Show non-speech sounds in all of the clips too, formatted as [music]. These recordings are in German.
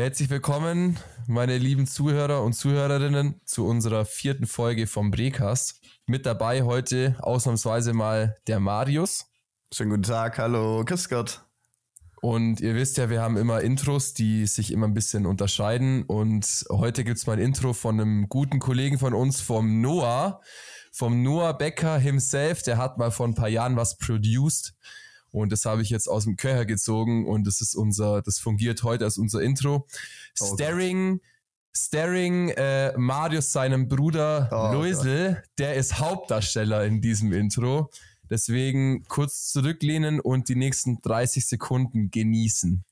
Herzlich willkommen, meine lieben Zuhörer und Zuhörerinnen, zu unserer vierten Folge vom Brecast. Mit dabei heute ausnahmsweise mal der Marius. Schönen guten Tag, hallo, grüß Gott. Und ihr wisst ja, wir haben immer Intros, die sich immer ein bisschen unterscheiden. Und heute gibt's mal ein Intro von einem guten Kollegen von uns, vom Noah, vom Noah Becker himself. Der hat mal vor ein paar Jahren was produced. Und das habe ich jetzt aus dem Köcher gezogen und das ist unser, das fungiert heute als unser Intro. Oh Staring, Staring äh, Marius seinem Bruder oh Loisel, der ist Hauptdarsteller in diesem Intro. Deswegen kurz zurücklehnen und die nächsten 30 Sekunden genießen.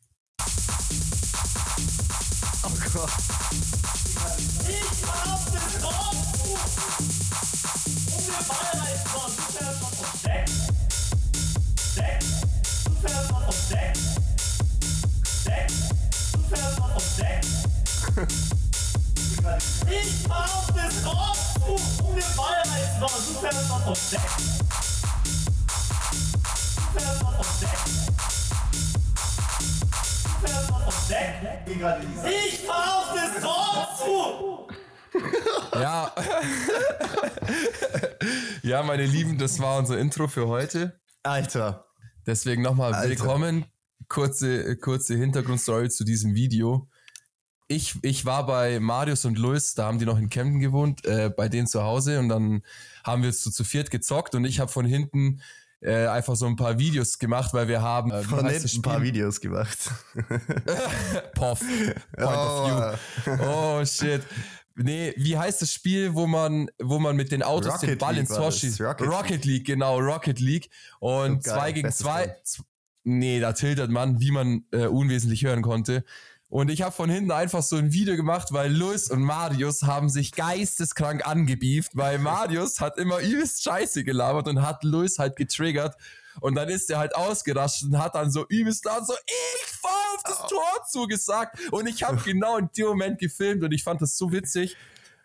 Ich fahr auf das Dorf und wir feiern jetzt noch. Du fährst noch vom Deck. Du fährst noch vom Deck. Du fährst noch vom Deck. Ich fahr auf das zu. Ja. [laughs] ja, meine Lieben, das war unser Intro für heute. Alter. Deswegen nochmal willkommen. Kurze, kurze Hintergrundstory zu diesem Video ich, ich war bei Marius und Luis, da haben die noch in Kempten gewohnt, äh, bei denen zu Hause und dann haben wir so zu viert gezockt und ich habe von hinten äh, einfach so ein paar Videos gemacht, weil wir haben äh, von hinten ein paar Videos gemacht. [laughs] Poff. Point oh. of view. Oh shit. Nee, wie heißt das Spiel, wo man, wo man mit den Autos Rocket den Ball League ins Tor schießt? Rocket, Rocket League. genau, Rocket League. Und so zwei gegen zwei. Nee, da tiltert man, wie man äh, unwesentlich hören konnte. Und ich habe von hinten einfach so ein Video gemacht, weil Luis und Marius haben sich geisteskrank angebieft, weil [laughs] Marius hat immer übelst scheiße gelabert und hat Luis halt getriggert. Und dann ist er halt ausgerascht und hat dann so übelst laut so, ich fahr auf das Tor zugesagt. Und ich habe genau in dem Moment gefilmt und ich fand das so witzig.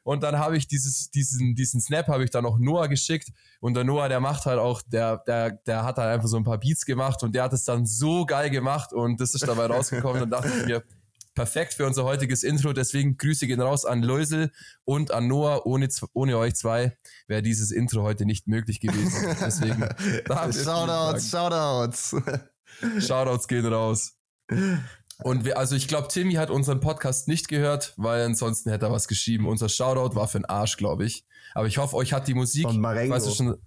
Und dann habe ich dieses, diesen, diesen Snap habe ich dann auch Noah geschickt. Und der Noah, der macht halt auch, der, der, der hat halt einfach so ein paar Beats gemacht und der hat es dann so geil gemacht und das ist dabei rausgekommen. Und dachte ich mir, perfekt für unser heutiges Intro. Deswegen Grüße gehen raus an Läusel und an Noah. Ohne, ohne euch zwei wäre dieses Intro heute nicht möglich gewesen. Deswegen. [laughs] Shoutouts, Shoutouts. Shoutouts gehen raus. Und wir, also ich glaube, Timmy hat unseren Podcast nicht gehört, weil ansonsten hätte er was geschrieben. Unser Shoutout war für den Arsch, glaube ich. Aber ich hoffe, euch hat die Musik. Von Marengo. Weißt du schon,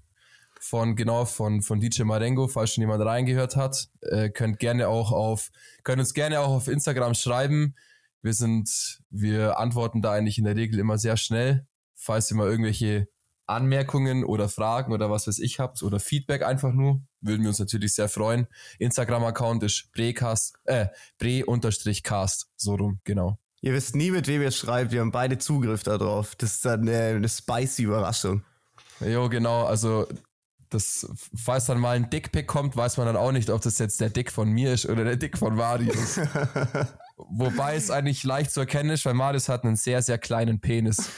von genau von von DJ Marengo, falls schon jemand reingehört hat, äh, könnt gerne auch auf könnt uns gerne auch auf Instagram schreiben. Wir sind wir antworten da eigentlich in der Regel immer sehr schnell, falls ihr mal irgendwelche Anmerkungen oder Fragen oder was weiß ich habt oder Feedback einfach nur, würden wir uns natürlich sehr freuen. Instagram Account ist brecast äh bre-cast so rum, genau. Ihr wisst nie mit wem ihr schreibt, wir haben beide Zugriff darauf. Das ist dann äh, eine spicy Überraschung. Jo, genau, also das, falls dann mal ein Dickpick kommt, weiß man dann auch nicht, ob das jetzt der Dick von mir ist oder der Dick von Marius. [laughs] Wobei es eigentlich leicht zu erkennen ist, weil Marius hat einen sehr, sehr kleinen Penis.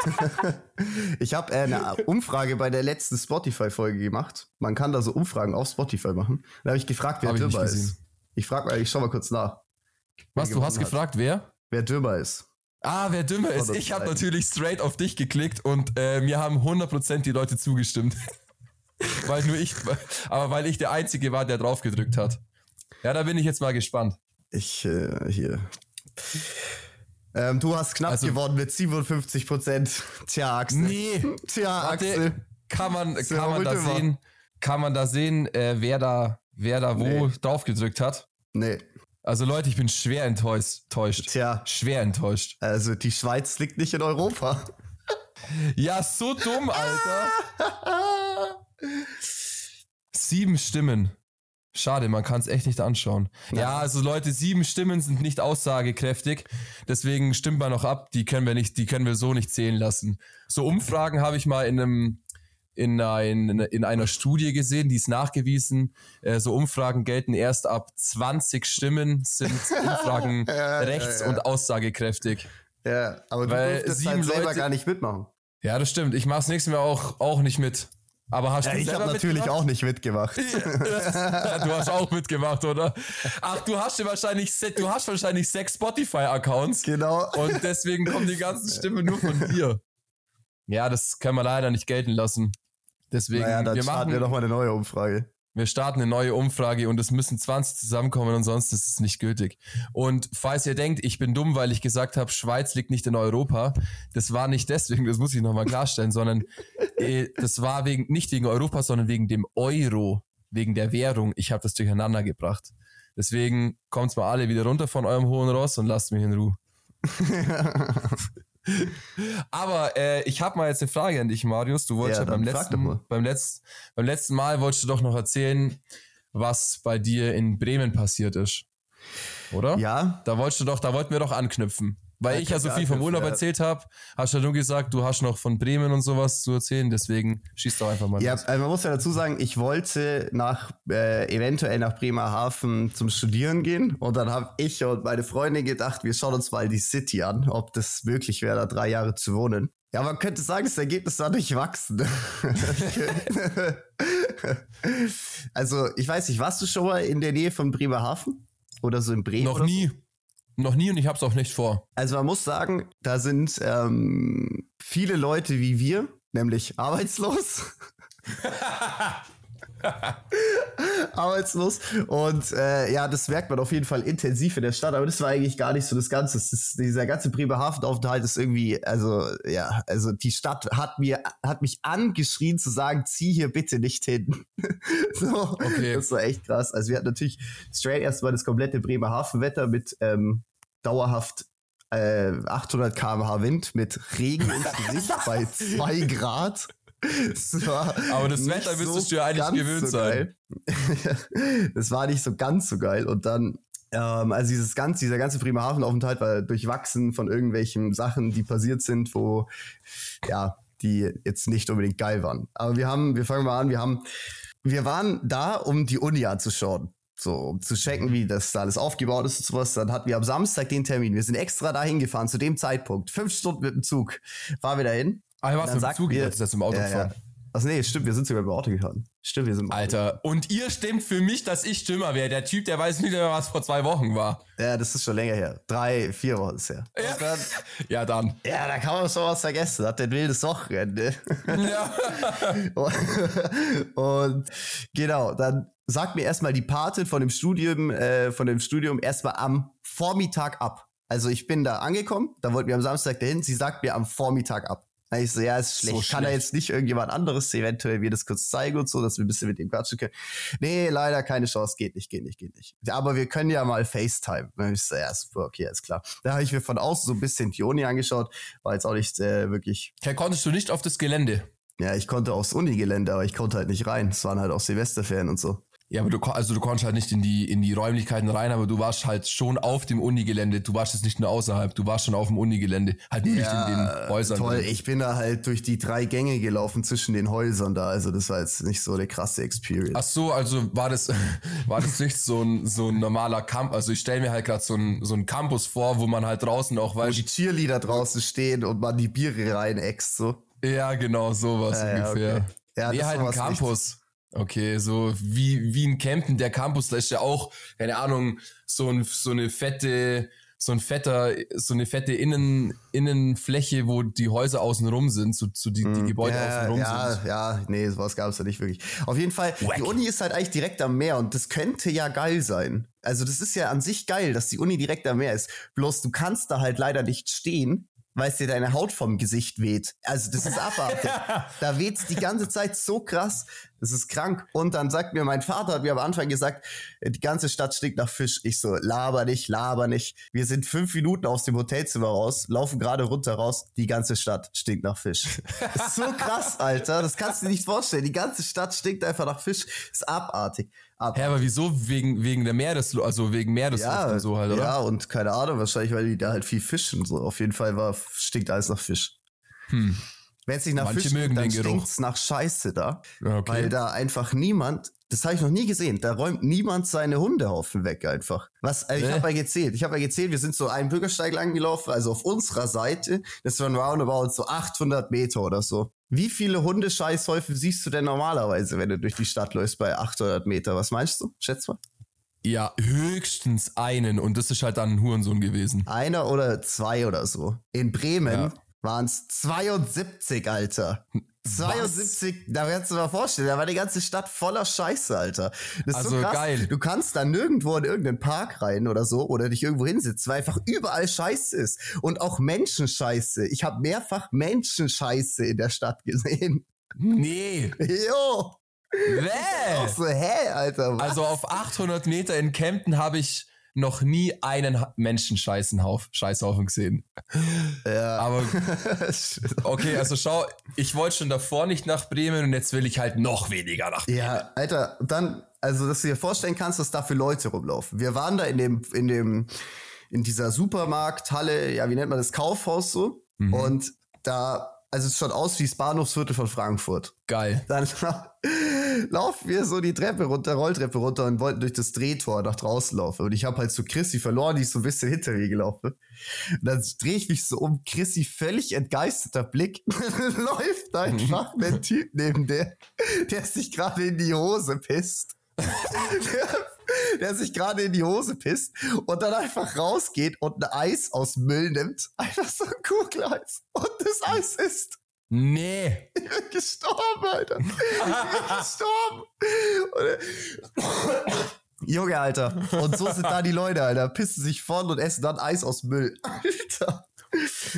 [laughs] ich habe äh, eine Umfrage bei der letzten Spotify-Folge gemacht. Man kann da so Umfragen auf Spotify machen. Da habe ich gefragt, wer dümmer ist. Ich frage mal, ich schau mal kurz nach. Was, du hast hat. gefragt, wer? Wer dümmer ist. Ah, wer dümmer ist. Ich habe natürlich straight auf dich geklickt und äh, mir haben 100% die Leute zugestimmt. [laughs] weil nur ich, aber weil ich der Einzige war, der drauf gedrückt hat. Ja, da bin ich jetzt mal gespannt. Ich, äh, hier. Ähm, du hast knapp also, gewonnen mit 57% Tja, Axel. Nee. Tja, Axel. Kann man, kann man da sehen, kann man da sehen, äh, wer da, wer da wo nee. drauf gedrückt hat? Nee. Also Leute, ich bin schwer enttäuscht. Tja. Schwer enttäuscht. Also die Schweiz liegt nicht in Europa. ja, so dumm, Alter. [laughs] Sieben Stimmen. Schade, man kann es echt nicht anschauen. Ja. ja. also Leute, sieben Stimmen sind nicht aussagekräftig. Deswegen stimmt man noch ab. Die können wir nicht, die können wir so nicht zählen lassen. So Umfragen habe ich mal in einem in, ein, in einer Studie gesehen, die ist nachgewiesen. Äh, so Umfragen gelten erst ab 20 Stimmen, sind [laughs] Umfragen ja, rechts- ja, ja. und aussagekräftig. Ja, aber du Weil durftest sieben halt selber Leute, gar nicht mitmachen. Ja, das stimmt. Ich mach's nächstes Mal auch, auch nicht mit. Aber hast ja, du Ich habe natürlich mitgemacht? auch nicht mitgemacht. [laughs] du hast auch mitgemacht, oder? Ach, du hast wahrscheinlich, du hast wahrscheinlich sechs Spotify-Accounts. Genau. Und deswegen kommen die ganzen Stimmen nur von dir. Ja, das kann man leider nicht gelten lassen. Deswegen, naja, dann wir machen wir nochmal eine neue Umfrage. Wir starten eine neue Umfrage und es müssen 20 zusammenkommen und sonst ist es nicht gültig. Und falls ihr denkt, ich bin dumm, weil ich gesagt habe, Schweiz liegt nicht in Europa, das war nicht deswegen, das muss ich nochmal klarstellen, sondern [laughs] äh, das war wegen, nicht wegen Europa, sondern wegen dem Euro, wegen der Währung. Ich habe das durcheinander gebracht. Deswegen kommt's mal alle wieder runter von eurem hohen Ross und lasst mich in Ruhe. [laughs] Aber äh, ich habe mal jetzt eine Frage an dich, Marius. Du wolltest ja, ja beim, letzten, beim, letzten, beim letzten Mal wolltest du doch noch erzählen, was bei dir in Bremen passiert ist. Oder? Ja. Da wolltest du doch, da wollten wir doch anknüpfen. Weil ich ja so viel vom Urlaub erzählt habe, hast du ja nur gesagt, du hast noch von Bremen und sowas zu erzählen, deswegen schießt doch einfach mal Ja, also man muss ja dazu sagen, ich wollte nach äh, eventuell nach Bremerhaven zum Studieren gehen und dann habe ich und meine Freundin gedacht, wir schauen uns mal die City an, ob das möglich wäre, da drei Jahre zu wohnen. Ja, man könnte sagen, das Ergebnis war durchwachsen. [laughs] also, ich weiß nicht, warst du schon mal in der Nähe von Bremerhaven? Oder so in Bremen? Noch nie. So? Noch nie und ich habe es auch nicht vor. Also man muss sagen, da sind ähm, viele Leute wie wir, nämlich arbeitslos. [laughs] [laughs] arbeitslos. Und äh, ja, das merkt man auf jeden Fall intensiv in der Stadt, aber das war eigentlich gar nicht so das Ganze. Das ist, dieser ganze Bremerhavenaufenthalt ist irgendwie, also ja, also die Stadt hat mir, hat mich angeschrien zu sagen, zieh hier bitte nicht hin. [laughs] so, okay. Das war echt krass. Also wir hatten natürlich straight erstmal das komplette Bremerhaven-Wetter mit ähm, dauerhaft äh, 800 km/h Wind mit Regen ins [laughs] Gesicht bei 2 Grad. Aber das Wetter müsstest so du ja eigentlich gewöhnt so sein. das [laughs] war nicht so ganz so geil. Und dann, ähm, also dieses ganze, dieser ganze Bremerhaven-Aufenthalt war durchwachsen von irgendwelchen Sachen, die passiert sind, wo, ja, die jetzt nicht unbedingt geil waren. Aber wir haben, wir fangen mal an, wir haben, wir waren da, um die Uni anzuschauen. So, um zu checken, wie das da alles aufgebaut ist und sowas. Dann hatten wir am Samstag den Termin. Wir sind extra dahin gefahren zu dem Zeitpunkt. Fünf Stunden mit dem Zug. Fahren wir dahin. Ah, du warst mit dem Zug, wir, jetzt im Auto ja, gefahren. Ja. Also nee, stimmt, wir sind sogar im Auto gefahren. Stimmt, wir sind im Auto. Alter, und ihr stimmt für mich, dass ich Stürmer wäre. Der Typ, der weiß nicht mehr, was vor zwei Wochen war. Ja, das ist schon länger her. Drei, vier Wochen ist her. Ja, dann, [laughs] ja, dann. Ja, da kann man schon was vergessen. Hat den wildes Wochenende. Ja. und, [laughs] und genau, dann sagt mir erstmal die Patin von dem Studium, äh, von dem Studium erstmal am Vormittag ab. Also ich bin da angekommen, da wollten wir am Samstag dahin, sie sagt mir am Vormittag ab. Da ich so, ja, ist schlecht. So Kann da jetzt nicht irgendjemand anderes eventuell mir das kurz zeigen und so, dass wir ein bisschen mit ihm quatschen können? Nee, leider keine Chance, geht nicht, geht nicht, geht nicht. Aber wir können ja mal FaceTime. Und ich so, ja, super, okay, ist klar. Da habe ich mir von außen so ein bisschen die Uni angeschaut, war jetzt auch nicht äh, wirklich. Ja, konntest du nicht auf das Gelände? Ja, ich konnte aufs Unigelände, aber ich konnte halt nicht rein. Es waren halt auch Silvesterferien und so. Ja, aber du, also du konntest halt nicht in die, in die Räumlichkeiten rein, aber du warst halt schon auf dem Unigelände. Du warst jetzt nicht nur außerhalb, du warst schon auf dem Unigelände. Halt nur ja, nicht in den Häusern. Toll, ich bin da halt durch die drei Gänge gelaufen zwischen den Häusern da. Also das war jetzt nicht so eine krasse Experience. Ach so, also war das, [laughs] war das nicht so ein, so ein normaler Campus. Also ich stelle mir halt gerade so ein, so ein Campus vor, wo man halt draußen auch weiß. Wo die Cheerleader draußen stehen und man die Biere reinäxt, so. Ja, genau, sowas äh, ungefähr. Okay. Ja, nee, halt ein Campus. Nichts. Okay, so wie, wie in Campen, der Campus, da ist ja auch, keine Ahnung, so, ein, so eine fette, so ein fetter, so eine fette Innen, Innenfläche, wo die Häuser außenrum sind, so, so die, die hm, Gebäude ja, außenrum ja, sind. Ja, nee, sowas gab es da nicht wirklich. Auf jeden Fall, Wack. die Uni ist halt eigentlich direkt am Meer und das könnte ja geil sein. Also das ist ja an sich geil, dass die Uni direkt am Meer ist. Bloß du kannst da halt leider nicht stehen, weil es dir deine Haut vom Gesicht weht. Also das ist abartig. [laughs] da weht's die ganze Zeit so krass. Das ist krank. Und dann sagt mir mein Vater, hat mir am Anfang gesagt, die ganze Stadt stinkt nach Fisch. Ich so, laber nicht, laber nicht. Wir sind fünf Minuten aus dem Hotelzimmer raus, laufen gerade runter raus. Die ganze Stadt stinkt nach Fisch. [laughs] ist so krass, Alter. Das kannst du dir nicht vorstellen. Die ganze Stadt stinkt einfach nach Fisch. ist abartig. Ab. Hä, aber wieso? Wegen, wegen der Meeresluft, also wegen Meeresluft ja, und so halt, oder? Ja, und keine Ahnung, wahrscheinlich, weil die da halt viel fischen. So, auf jeden Fall war, stinkt alles nach Fisch. Hm. Wenn es nicht nach Manche Fisch mögen dann stinkt's nach Scheiße da. Okay. Weil da einfach niemand, das habe ich noch nie gesehen, da räumt niemand seine Hundehaufen weg einfach. Was, äh, ich habe ja gezählt, ich habe ja gezählt, wir sind so einen Bürgersteig lang gelaufen, also auf unserer Seite, das waren roundabout so 800 Meter oder so. Wie viele Hundescheißhäufen siehst du denn normalerweise, wenn du durch die Stadt läufst bei 800 Meter? Was meinst du? Schätz mal. Ja, höchstens einen und das ist halt dann ein Hurensohn gewesen. Einer oder zwei oder so. In Bremen ja. Waren es 72, Alter. 72, Was? da kannst du dir mal vorstellen, da war die ganze Stadt voller Scheiße, Alter. Das ist also so krass. geil. Du kannst da nirgendwo in irgendeinen Park rein oder so oder dich irgendwo hinsetzen, weil einfach überall Scheiße ist. Und auch Menschenscheiße. Ich habe mehrfach Menschenscheiße in der Stadt gesehen. Nee. Jo. Bäh. So, hä, Alter. Was? Also auf 800 Meter in Kempten habe ich noch nie einen Menschenscheißhaufen gesehen. Ja. Aber [laughs] okay, also schau, ich wollte schon davor nicht nach Bremen und jetzt will ich halt noch weniger nach Bremen. Ja, Alter, dann, also dass du dir vorstellen kannst, dass da für Leute rumlaufen. Wir waren da in dem, in dem, in dieser Supermarkthalle, ja, wie nennt man das, Kaufhaus so. Mhm. Und da also es schaut aus wie das Bahnhofsviertel von Frankfurt. Geil. Dann [laughs] laufen wir so die Treppe runter, Rolltreppe runter und wollten durch das Drehtor nach draußen laufen. Und ich habe halt so Chrissy verloren, die ist so ein bisschen hinter mir gelaufen. Und dann drehe ich mich so um, Chrissy völlig entgeisterter Blick, [laughs] läuft [laughs] einfach ein Typ neben der, der sich gerade in die Hose pisst. der, [laughs] der sich gerade in die Hose pisst und dann einfach rausgeht und ein Eis aus Müll nimmt. Einfach so ein Kugeleis. Und das Eis ist. Nee. [laughs] Ich bin gestorben, Alter. Ich bin [laughs] gestorben. Junge, Alter. Und so sind da die Leute, Alter. Pissen sich vorn und essen dann Eis aus Müll. Alter.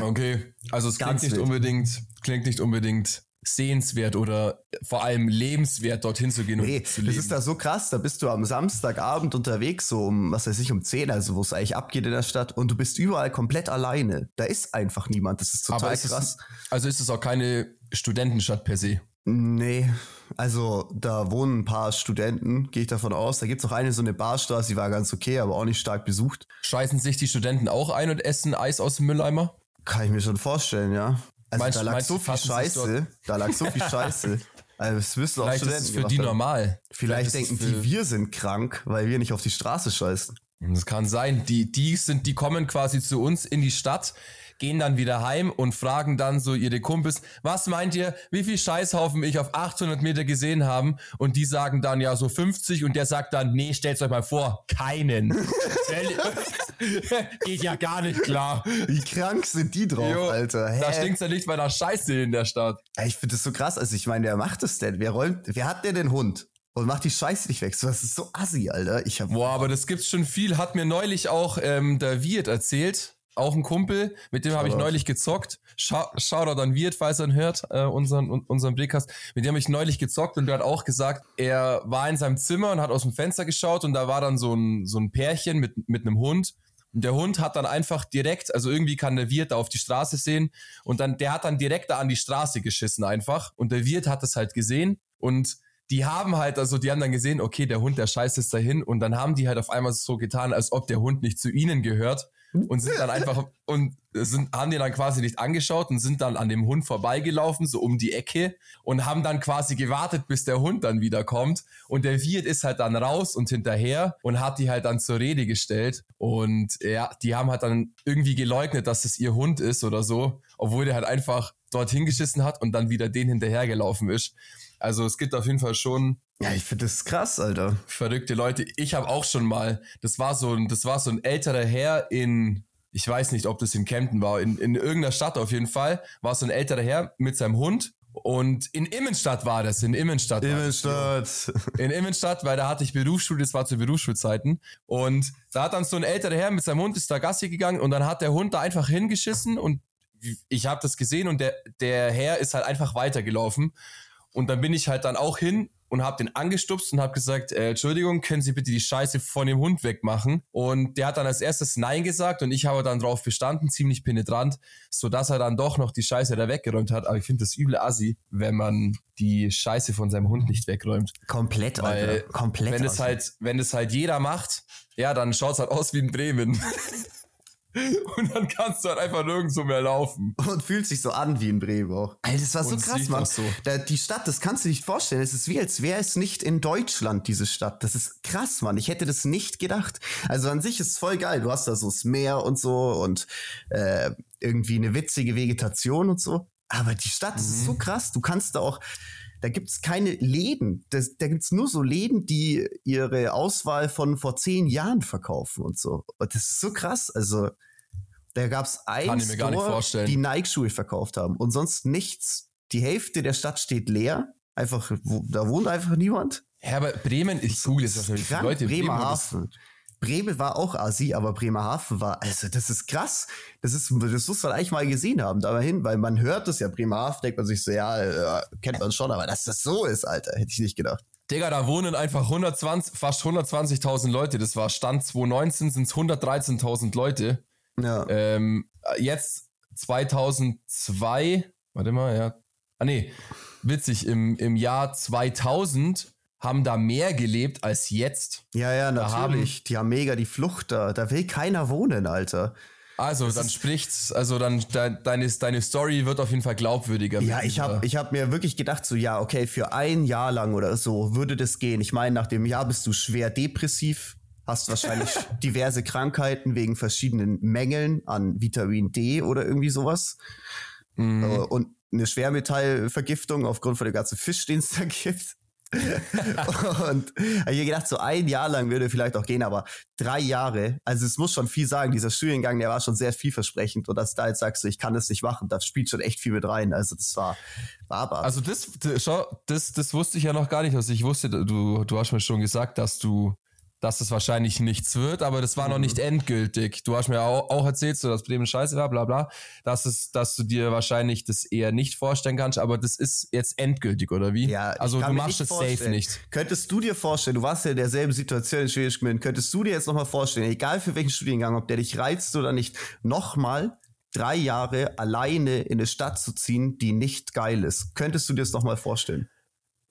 Okay, also es klingt nicht unbedingt, klingt nicht unbedingt sehenswert oder vor allem lebenswert, dorthin zu gehen nee, zu. Das ist da so krass, da bist du am Samstagabend unterwegs, so um, was weiß ich, um 10, also wo es eigentlich abgeht in der Stadt und du bist überall komplett alleine. Da ist einfach niemand, das ist total ist krass. Es, also ist es auch keine Studentenstadt per se? Nee, also da wohnen ein paar Studenten, gehe ich davon aus. Da gibt es auch eine so eine Barstraße, die war ganz okay, aber auch nicht stark besucht. Scheißen sich die Studenten auch ein und essen Eis aus dem Mülleimer? Kann ich mir schon vorstellen, ja. Also meinst, da lag so viel Scheiße, da lag [laughs] so viel Scheiße. Also das müssen auch Vielleicht Studenten ist es für die haben. normal. Vielleicht, Vielleicht denken die, wir sind krank, weil wir nicht auf die Straße scheißen. Das kann sein. Die, die sind, die kommen quasi zu uns in die Stadt, gehen dann wieder heim und fragen dann so ihre Kumpels, was meint ihr, wie viel Scheißhaufen ich auf 800 Meter gesehen haben? Und die sagen dann ja so 50 und der sagt dann, nee, stellt euch mal vor, keinen. [laughs] [laughs] Geht ja gar nicht klar. Wie krank sind die drauf, jo, Alter? Hä? Da stinkt's ja nicht bei einer Scheiße in der Stadt. Ich finde das so krass. Also ich meine, wer macht das denn? Wer räumt, wer hat denn den Hund? Und macht die Scheiße nicht weg. Das ist so assi, Alter. Ich hab Boah, aber das gibt's schon viel. Hat mir neulich auch ähm, der Wirt erzählt auch ein Kumpel, mit dem habe ich neulich gezockt. Shoutout an Wirt, falls er ihn hört, äh, unseren, unseren Blickcast. Mit dem habe ich neulich gezockt und der hat auch gesagt, er war in seinem Zimmer und hat aus dem Fenster geschaut und da war dann so ein, so ein Pärchen mit, mit einem Hund. Und der Hund hat dann einfach direkt, also irgendwie kann der Wirt da auf die Straße sehen und dann, der hat dann direkt da an die Straße geschissen einfach. Und der Wirt hat das halt gesehen und die haben halt, also die haben dann gesehen, okay, der Hund, der scheißt jetzt dahin und dann haben die halt auf einmal so getan, als ob der Hund nicht zu ihnen gehört und sind dann einfach und sind, haben die dann quasi nicht angeschaut und sind dann an dem Hund vorbeigelaufen, so um die Ecke und haben dann quasi gewartet, bis der Hund dann wieder kommt. Und der Wirt ist halt dann raus und hinterher und hat die halt dann zur Rede gestellt. Und ja, die haben halt dann irgendwie geleugnet, dass es ihr Hund ist oder so, obwohl der halt einfach dorthin geschissen hat und dann wieder den hinterhergelaufen ist. Also es gibt auf jeden Fall schon ja, ich finde das krass, Alter. Verrückte Leute. Ich habe auch schon mal, das war so ein, das war so ein älterer Herr in, ich weiß nicht, ob das in Kempten war, in, in irgendeiner Stadt auf jeden Fall, war so ein älterer Herr mit seinem Hund. Und in Immenstadt war das, in Immenstadt. Immenstadt. [laughs] In Immenstadt, weil da hatte ich Berufsschule, das war zu Berufsschulzeiten. Und da hat dann so ein älterer Herr mit seinem Hund ist da Gassi gegangen und dann hat der Hund da einfach hingeschissen und ich habe das gesehen und der, der Herr ist halt einfach weitergelaufen. Und dann bin ich halt dann auch hin und habe den angestupst und habe gesagt, äh, Entschuldigung, können Sie bitte die Scheiße von dem Hund wegmachen? Und der hat dann als erstes Nein gesagt und ich habe dann drauf bestanden, ziemlich penetrant, so dass er dann doch noch die Scheiße da weggeräumt hat. Aber ich finde das übel assi, wenn man die Scheiße von seinem Hund nicht wegräumt. Komplett, Weil, Alter. Komplett. Wenn es halt, wenn es halt jeder macht, ja, dann schaut's halt aus wie in Bremen. [laughs] [laughs] Und dann kannst du halt einfach nirgendwo mehr laufen. Und fühlt sich so an wie in Bremen auch. Alter, das war so krass, Mann. So. Da, die Stadt, das kannst du dir nicht vorstellen. Es ist wie, als wäre es nicht in Deutschland, diese Stadt. Das ist krass, Mann. Ich hätte das nicht gedacht. Also an sich ist es voll geil. Du hast da so das Meer und so und äh, irgendwie eine witzige Vegetation und so. Aber die Stadt mhm. ist so krass. Du kannst da auch, da gibt's keine Läden. Das, da gibt's nur so Läden, die ihre Auswahl von vor zehn Jahren verkaufen und so. Und das ist so krass. Also, da gab's ein Store, die Nike-Schuhe verkauft haben und sonst nichts. Die Hälfte der Stadt steht leer. Einfach, wo, da wohnt einfach niemand. Ja, aber Bremen, ich google jetzt wahrscheinlich Leute. Bremerhaven. Bremen war auch Asi, aber Bremerhaven war, also das ist krass. Das ist, das muss man eigentlich mal gesehen haben, da hin, weil man hört es ja, Bremerhaven, denkt man sich so, ja, äh, kennt man schon, aber dass das so ist, Alter, hätte ich nicht gedacht. Digga, da wohnen einfach 120, fast 120.000 Leute. Das war Stand 2019 sind es 113.000 Leute. Ja. Ähm, jetzt 2002, warte mal, ja. Ah nee, witzig, im, im Jahr 2000 haben da mehr gelebt als jetzt. Ja, ja, natürlich. Haben, die haben mega die Flucht da. Da will keiner wohnen, Alter. Also, das dann spricht's, also dann de, deine, deine Story wird auf jeden Fall glaubwürdiger. Ja, ich habe ich hab mir wirklich gedacht, so, ja, okay, für ein Jahr lang oder so würde das gehen. Ich meine, nach dem Jahr bist du schwer depressiv, hast wahrscheinlich [laughs] diverse Krankheiten wegen verschiedenen Mängeln an Vitamin D oder irgendwie sowas. Mhm. Äh, und eine Schwermetallvergiftung aufgrund von dem ganzen Fisch, den es [laughs] da gibt. [laughs] und ich habe gedacht, so ein Jahr lang würde vielleicht auch gehen, aber drei Jahre, also es muss schon viel sagen, dieser Studiengang, der war schon sehr vielversprechend. Und dass da jetzt sagst du, ich kann das nicht machen, da spielt schon echt viel mit rein, also das war, war aber. Also das, schau, das, das wusste ich ja noch gar nicht, also ich wusste, du, du hast mir schon gesagt, dass du dass es wahrscheinlich nichts wird, aber das war mhm. noch nicht endgültig. Du hast mir auch, auch erzählt, so dass Bremen scheiße war, bla bla, dass es, dass du dir wahrscheinlich das eher nicht vorstellen kannst, aber das ist jetzt endgültig, oder wie? Ja, also du machst es safe nicht. Könntest du dir vorstellen, du warst ja in derselben Situation in Schwedisch könntest du dir jetzt nochmal vorstellen, egal für welchen Studiengang, ob der dich reizt oder nicht, nochmal drei Jahre alleine in eine Stadt zu ziehen, die nicht geil ist. Könntest du dir das nochmal vorstellen?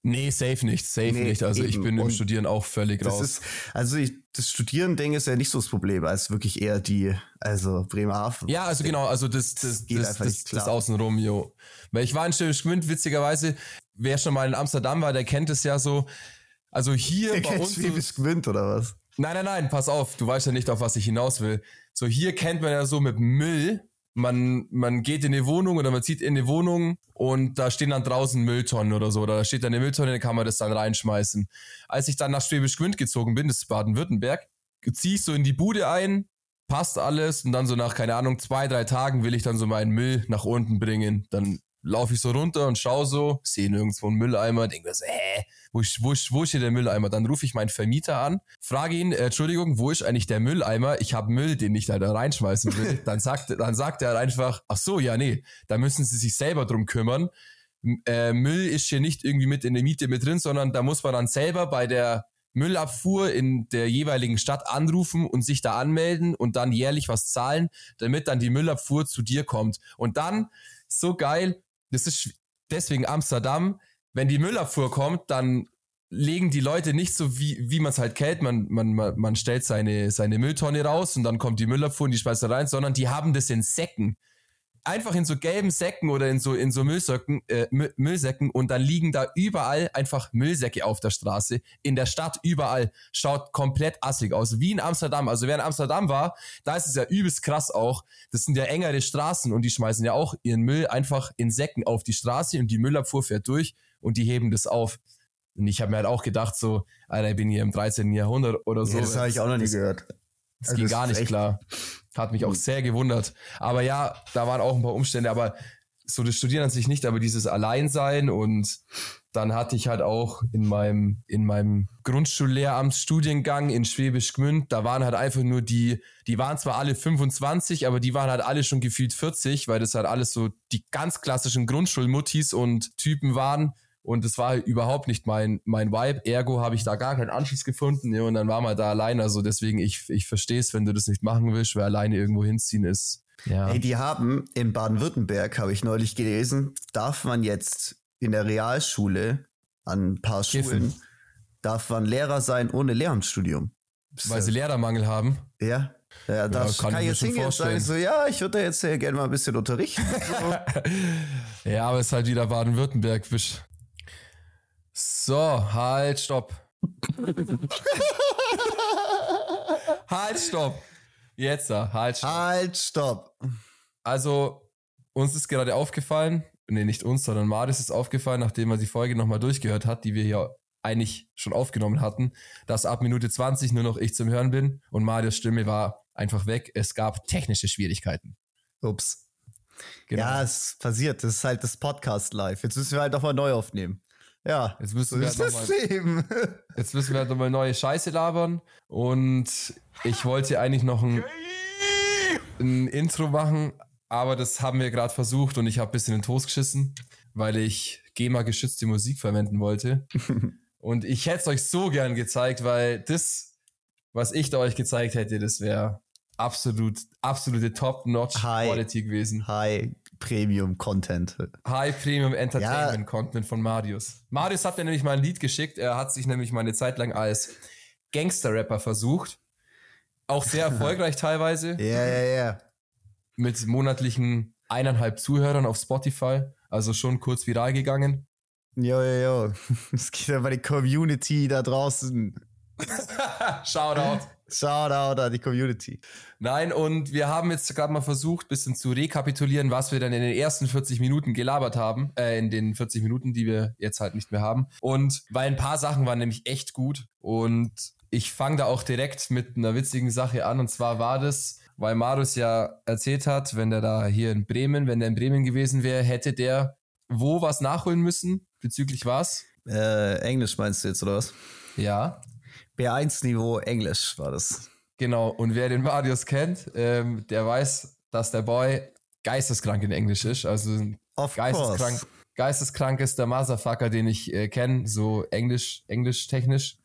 Nee, safe nicht, safe nee, nicht. Also eben. ich bin im Studieren auch völlig raus. Ist, also ich, das Studieren-Ding ist ja nicht so das Problem, als wirklich eher die, also Bremerhaven. Ja, also genau, also das, das, das, das, das, das Außenrum, jo. Weil ich war in Gmünd, witzigerweise, wer schon mal in Amsterdam war, der kennt es ja so. Also hier der bei kennt uns. Schwäbisch Gmünd oder was? Nein, nein, nein, pass auf, du weißt ja nicht, auf was ich hinaus will. So hier kennt man ja so mit Müll, man, man geht in die Wohnung oder man zieht in die Wohnung und da stehen dann draußen Mülltonnen oder so. Oder da steht dann eine Mülltonne, da kann man das dann reinschmeißen. Als ich dann nach Schwäbisch Gmünd gezogen bin, das ist Baden-Württemberg, ziehe ich so in die Bude ein, passt alles und dann so nach, keine Ahnung, zwei, drei Tagen will ich dann so meinen Müll nach unten bringen. Dann laufe ich so runter und schaue so, sehe nirgendwo einen Mülleimer, denke mir so, hä, wo, wo, wo ist hier der Mülleimer? Dann rufe ich meinen Vermieter an, frage ihn, äh, Entschuldigung, wo ist eigentlich der Mülleimer? Ich habe Müll, den ich da, da reinschmeißen will. [laughs] dann sagt, dann sagt er einfach, ach so, ja, nee, da müssen Sie sich selber drum kümmern. Äh, Müll ist hier nicht irgendwie mit in der Miete mit drin, sondern da muss man dann selber bei der Müllabfuhr in der jeweiligen Stadt anrufen und sich da anmelden und dann jährlich was zahlen, damit dann die Müllabfuhr zu dir kommt. Und dann, so geil, das ist deswegen Amsterdam, wenn die Müllabfuhr kommt, dann legen die Leute nicht so, wie, wie man es halt kennt. Man, man, man stellt seine, seine Mülltonne raus und dann kommt die Müllabfuhr und die da rein, sondern die haben das in Säcken einfach in so gelben Säcken oder in so, in so Müllsäcken, äh, Müllsäcken und dann liegen da überall einfach Müllsäcke auf der Straße. In der Stadt überall. Schaut komplett assig aus. Wie in Amsterdam. Also wer in Amsterdam war, da ist es ja übelst krass auch. Das sind ja engere Straßen und die schmeißen ja auch ihren Müll einfach in Säcken auf die Straße und die Müllabfuhr fährt durch und die heben das auf. Und ich habe mir halt auch gedacht, so, Alter, ich bin hier im 13. Jahrhundert oder so. Ja, das habe ich auch noch nie gehört. Das also ging gar nicht klar. Hat mich auch sehr gewundert. Aber ja, da waren auch ein paar Umstände, aber so das Studieren an sich nicht, aber dieses Alleinsein und dann hatte ich halt auch in meinem, in meinem Grundschullehramtsstudiengang in Schwäbisch Gmünd, da waren halt einfach nur die, die waren zwar alle 25, aber die waren halt alle schon gefühlt 40, weil das halt alles so die ganz klassischen Grundschulmuttis und Typen waren, und es war überhaupt nicht mein, mein Vibe. Ergo habe ich da gar keinen Anschluss gefunden. Ja, und dann war man da alleine. Also deswegen, ich, ich verstehe es, wenn du das nicht machen willst, weil alleine irgendwo hinziehen ist. Ja. Hey, die haben in Baden-Württemberg, habe ich neulich gelesen, darf man jetzt in der Realschule an ein paar Kiffen. Schulen, darf man Lehrer sein ohne Lehramtsstudium. Weil sie Lehrermangel haben? Ja. Ja, da ja, kann, kann ich jetzt hingehen und sagen so, ja, ich würde jetzt sehr gerne mal ein bisschen unterrichten. [laughs] So. ja, aber es ist halt wieder Baden-Württemberg. So, halt, stopp. [laughs] halt, stopp. Jetzt, halt, stopp. Halt, stopp. Also, uns ist gerade aufgefallen, nee, nicht uns, sondern Marius ist aufgefallen, nachdem er die Folge nochmal durchgehört hat, die wir hier eigentlich schon aufgenommen hatten, dass ab Minute 20 nur noch ich zum Hören bin und Marius Stimme war einfach weg. Es gab technische Schwierigkeiten. Ups. Genau. Ja, es passiert. Das ist halt das Podcast live. Jetzt müssen wir halt nochmal neu aufnehmen. Ja, jetzt müssen wir halt das mal, Leben. [laughs] Jetzt müssen wir halt nochmal neue Scheiße labern. Und ich wollte eigentlich noch ein, ein Intro machen, aber das haben wir gerade versucht und ich habe ein bisschen in den Toast geschissen, weil ich GEMA-geschützte Musik verwenden wollte. [laughs] und ich hätte es euch so gern gezeigt, weil das, was ich da euch gezeigt hätte, das wäre absolut, absolute Top-Notch-Quality gewesen. High Premium Content. High Premium Entertainment ja. Content von Marius. Marius hat mir nämlich mal ein Lied geschickt. Er hat sich nämlich mal eine Zeit lang als Gangster-Rapper versucht. Auch sehr [laughs] erfolgreich teilweise. Ja, ja, ja. Mit monatlichen eineinhalb Zuhörern auf Spotify. Also schon kurz viral gegangen. [laughs] Ja, ja, ja. Es geht aber die Community da draußen. [laughs] Shoutout. Shoutout an die Community. Nein, und wir haben jetzt gerade mal versucht, bisschen zu rekapitulieren, was wir dann in den ersten 40 Minuten gelabert haben, äh, in den 40 Minuten, die wir jetzt halt nicht mehr haben. Und weil ein paar Sachen waren nämlich echt gut und ich fange da auch direkt mit einer witzigen Sache an und zwar war das, weil Marius ja erzählt hat, wenn der da hier in Bremen, wenn der in Bremen gewesen wäre, hätte der wo was nachholen müssen bezüglich was? Äh, Englisch meinst du jetzt oder was? Ja. B1-Niveau Englisch war das. Genau, und wer den Marius kennt, ähm, der weiß, dass der Boy geisteskrank in Englisch ist. Also of geisteskrank, geisteskrank ist der Motherfucker, den ich äh, kenne, so englisch, englisch-technisch.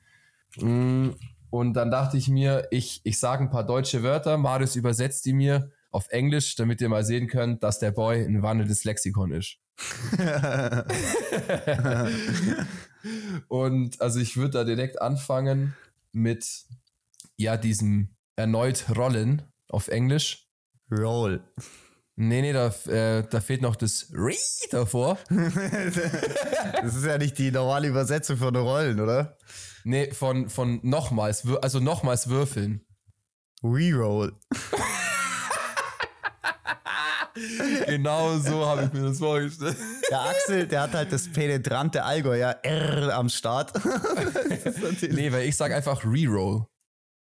Mm, und dann dachte ich mir, ich, ich sage ein paar deutsche Wörter, Marius übersetzt die mir auf Englisch, damit ihr mal sehen könnt, dass der Boy ein wandelndes Lexikon ist. [laughs] [laughs] und also ich würde da direkt anfangen mit ja diesem erneut Rollen auf Englisch. Roll. Nee, nee, da, äh, da fehlt noch das Re davor. [laughs] das ist ja nicht die normale Übersetzung von Rollen, oder? Nee, von, von nochmals, also nochmals würfeln. Reroll. [laughs] [laughs] genau so habe ich mir das vorgestellt. Der Axel, der hat halt das penetrante Allgäu, ja, R am Start. [laughs] nee, weil ich sag einfach Reroll.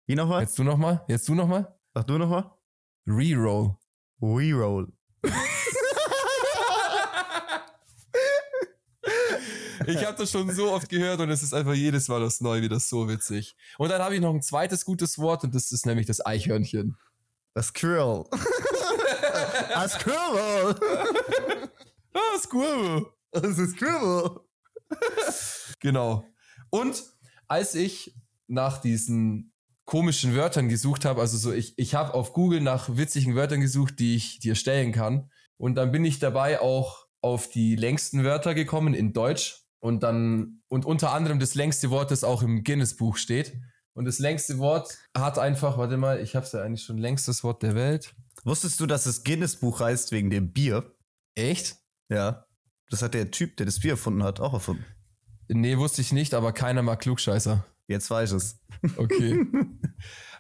Wie nochmal? Jetzt du nochmal? Jetzt du nochmal? Sag du nochmal? Reroll. Reroll. [laughs] ich habe das schon so oft gehört und es ist einfach jedes Mal das neu wieder so witzig. Und dann habe ich noch ein zweites gutes Wort und das ist nämlich das Eichhörnchen. Das Squirrel. [laughs] A squirrel. Ah, Squirrel. Das ist Squirrel. Genau. Und als ich nach diesen komischen Wörtern gesucht habe, also so ich, ich habe auf Google nach witzigen Wörtern gesucht, die ich dir stellen kann. Und dann bin ich dabei auch auf die längsten Wörter gekommen in Deutsch. Und dann, und unter anderem das längste Wort, das auch im Guinness-Buch steht. Und das längste Wort hat einfach, warte mal, ich habe es ja eigentlich schon längstes Wort der Welt. Wusstest du, dass das Guinness-Buch heißt wegen dem Bier? Echt? Ja. Das hat der Typ, der das Bier erfunden hat, auch erfunden. Nee, wusste ich nicht, aber keiner mag Klugscheißer. Jetzt weiß ich es. Okay. [laughs]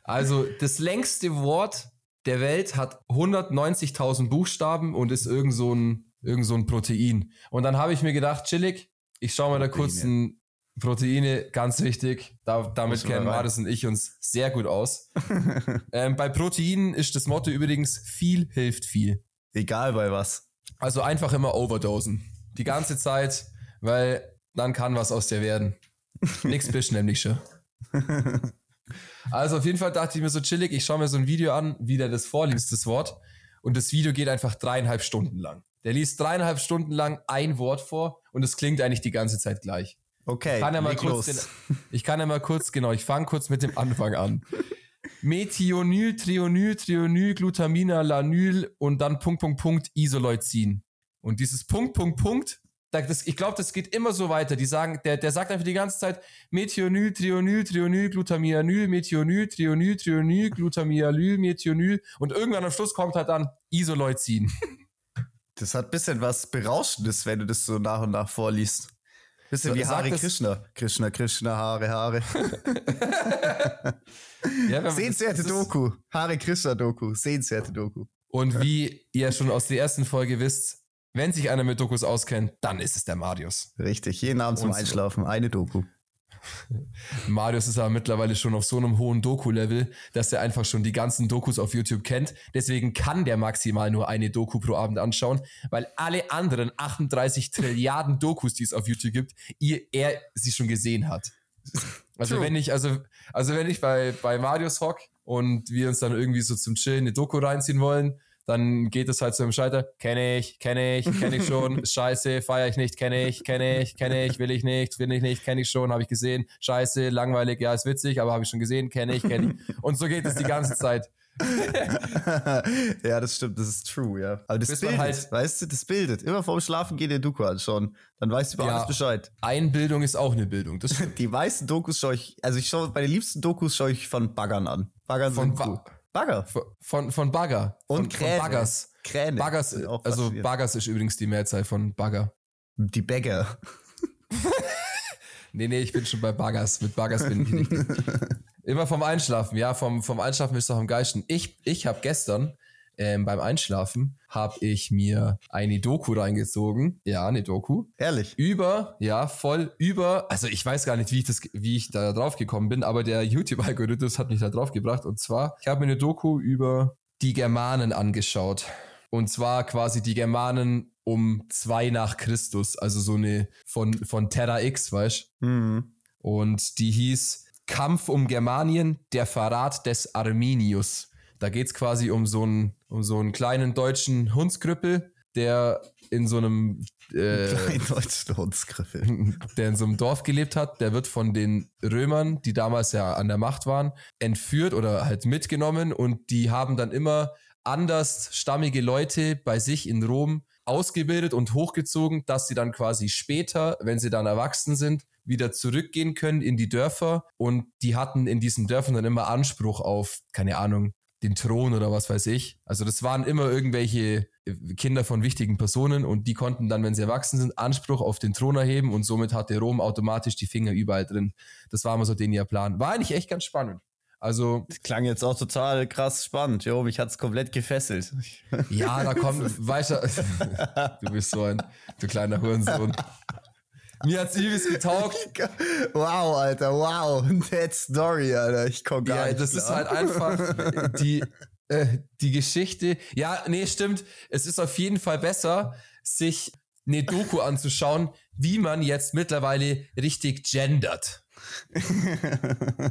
Also, das längste Wort der Welt hat 190.000 Buchstaben und ist irgend so ein, irgend so ein Protein. Und dann habe ich mir gedacht, chillig, ich schaue mal da kurz ein Proteine, ganz wichtig. Da, damit kennen Marius und ich uns sehr gut aus. [laughs] ähm, bei Proteinen ist das Motto übrigens, viel hilft viel. Egal bei was. Also einfach immer overdosen. Die ganze Zeit, weil dann kann was aus dir werden. Nix bist nämlich schon. [laughs] Also auf jeden Fall dachte ich mir so chillig, ich schaue mir so ein Video an, wie der das vorliest, das Wort. Und das Video geht einfach dreieinhalb Stunden lang. Der liest dreieinhalb Stunden lang ein Wort vor und es klingt eigentlich die ganze Zeit gleich. Okay, ich kann ja mal kurz, den, ich kann ja mal kurz, genau, ich fange kurz mit dem Anfang an. [laughs] Methionil, Trionil, Trionil, Glutamina, Lanyl und dann Punkt, Punkt, Punkt, Isoleucin. Und dieses Punkt, Punkt, Punkt, das, ich glaube, das geht immer so weiter. Die sagen, der, der sagt einfach die ganze Zeit Methionil, Trionil, Trionil, Glutamianyl, Methionil, Trionil, Trionil, Glutamianyl, Methionil und irgendwann am Schluss kommt halt dann Isoleucin. Das hat ein bisschen was Berauschendes, wenn du das so nach und nach vorliest. Bisschen so, wie Hare Krishna. Krishna, Krishna, Hare, Hare. [laughs] ja, Sehenswerte Doku. Hare Krishna Doku. Sehenswerte Doku. Und wie ihr schon aus der ersten Folge wisst, wenn sich einer mit Dokus auskennt, dann ist es der Marius. Richtig, jeden Abend zum Einschlafen eine Doku. Marius ist aber mittlerweile schon auf so einem hohen Doku-Level, dass er einfach schon die ganzen Dokus auf YouTube kennt. Deswegen kann der maximal nur eine Doku pro Abend anschauen, weil alle anderen 38 Trilliarden Dokus, die es auf YouTube gibt, ihr, er sie schon gesehen hat. Also True. wenn ich, also, also wenn ich bei, bei Marius hock und wir uns dann irgendwie so zum Chillen eine Doku reinziehen wollen, dann geht es halt zu einem Scheiter. Kenne ich, kenne ich, kenne ich schon. [laughs] Scheiße, feiere ich nicht, kenne ich, kenne ich, kenne ich, will ich nicht, will ich nicht, kenne ich schon, habe ich gesehen. Scheiße, langweilig, ja, ist witzig, aber habe ich schon gesehen, kenne ich, kenne ich. Und so geht es die ganze Zeit. [laughs] ja, das stimmt, das ist true, ja. Aber das Bis bildet, halt, weißt du, das bildet. Immer vorm Schlafen geht der Doku anschauen. Dann weißt du über ja, alles Bescheid. Einbildung ist auch eine Bildung. Das [laughs] die meisten Dokus schaue ich, also ich schaue, bei den liebsten Dokus schaue ich von Baggern an. Baggern von sind cool. Bagger. Von, von Bagger. Und von, Kräne. Von Baggers. Kräne. Baggers, also Baggers ist übrigens die Mehrzahl von Bagger. Die Bagger. [laughs] nee, nee, ich bin schon bei Baggers. Mit Baggers bin ich nicht. [laughs] Immer vom Einschlafen, ja, vom, vom Einschlafen ist doch am geilsten. Ich, ich habe gestern ähm, beim Einschlafen habe ich mir eine Doku reingezogen. Ja, eine Doku. Ehrlich? Über, ja, voll über, also ich weiß gar nicht, wie ich das, wie ich da drauf gekommen bin, aber der YouTube-Algorithmus hat mich da drauf gebracht. Und zwar, ich habe mir eine Doku über die Germanen angeschaut. Und zwar quasi die Germanen um zwei nach Christus, also so eine von, von Terra X, weißt mhm. Und die hieß Kampf um Germanien, der Verrat des Arminius. Da geht es quasi um so einen, um so einen kleinen deutschen Hundskrüppel, der in so einem äh, deutschen Hundskrüppel. [laughs] der in so einem Dorf gelebt hat, der wird von den Römern, die damals ja an der Macht waren, entführt oder halt mitgenommen. Und die haben dann immer anders stammige Leute bei sich in Rom ausgebildet und hochgezogen, dass sie dann quasi später, wenn sie dann erwachsen sind, wieder zurückgehen können in die Dörfer. Und die hatten in diesen Dörfern dann immer Anspruch auf, keine Ahnung, den Thron oder was weiß ich. Also das waren immer irgendwelche äh, Kinder von wichtigen Personen und die konnten dann, wenn sie erwachsen sind, Anspruch auf den Thron erheben und somit hatte Rom automatisch die Finger überall drin. Das war immer so den ihr Plan. War eigentlich echt ganz spannend. Also. Das klang jetzt auch total krass spannend. Jo, mich hat's komplett gefesselt. Ja, da kommt, weißt du, du bist so ein, du kleiner Hurensohn. Mir hat's übelst getaugt. [laughs] Wow, Alter, wow. That story, Alter. Ich komm gar ja, nicht das klar. ist halt einfach die, äh, die Geschichte. Ja, nee, stimmt. Es ist auf jeden Fall besser, sich eine Doku anzuschauen, wie man jetzt mittlerweile richtig gendert.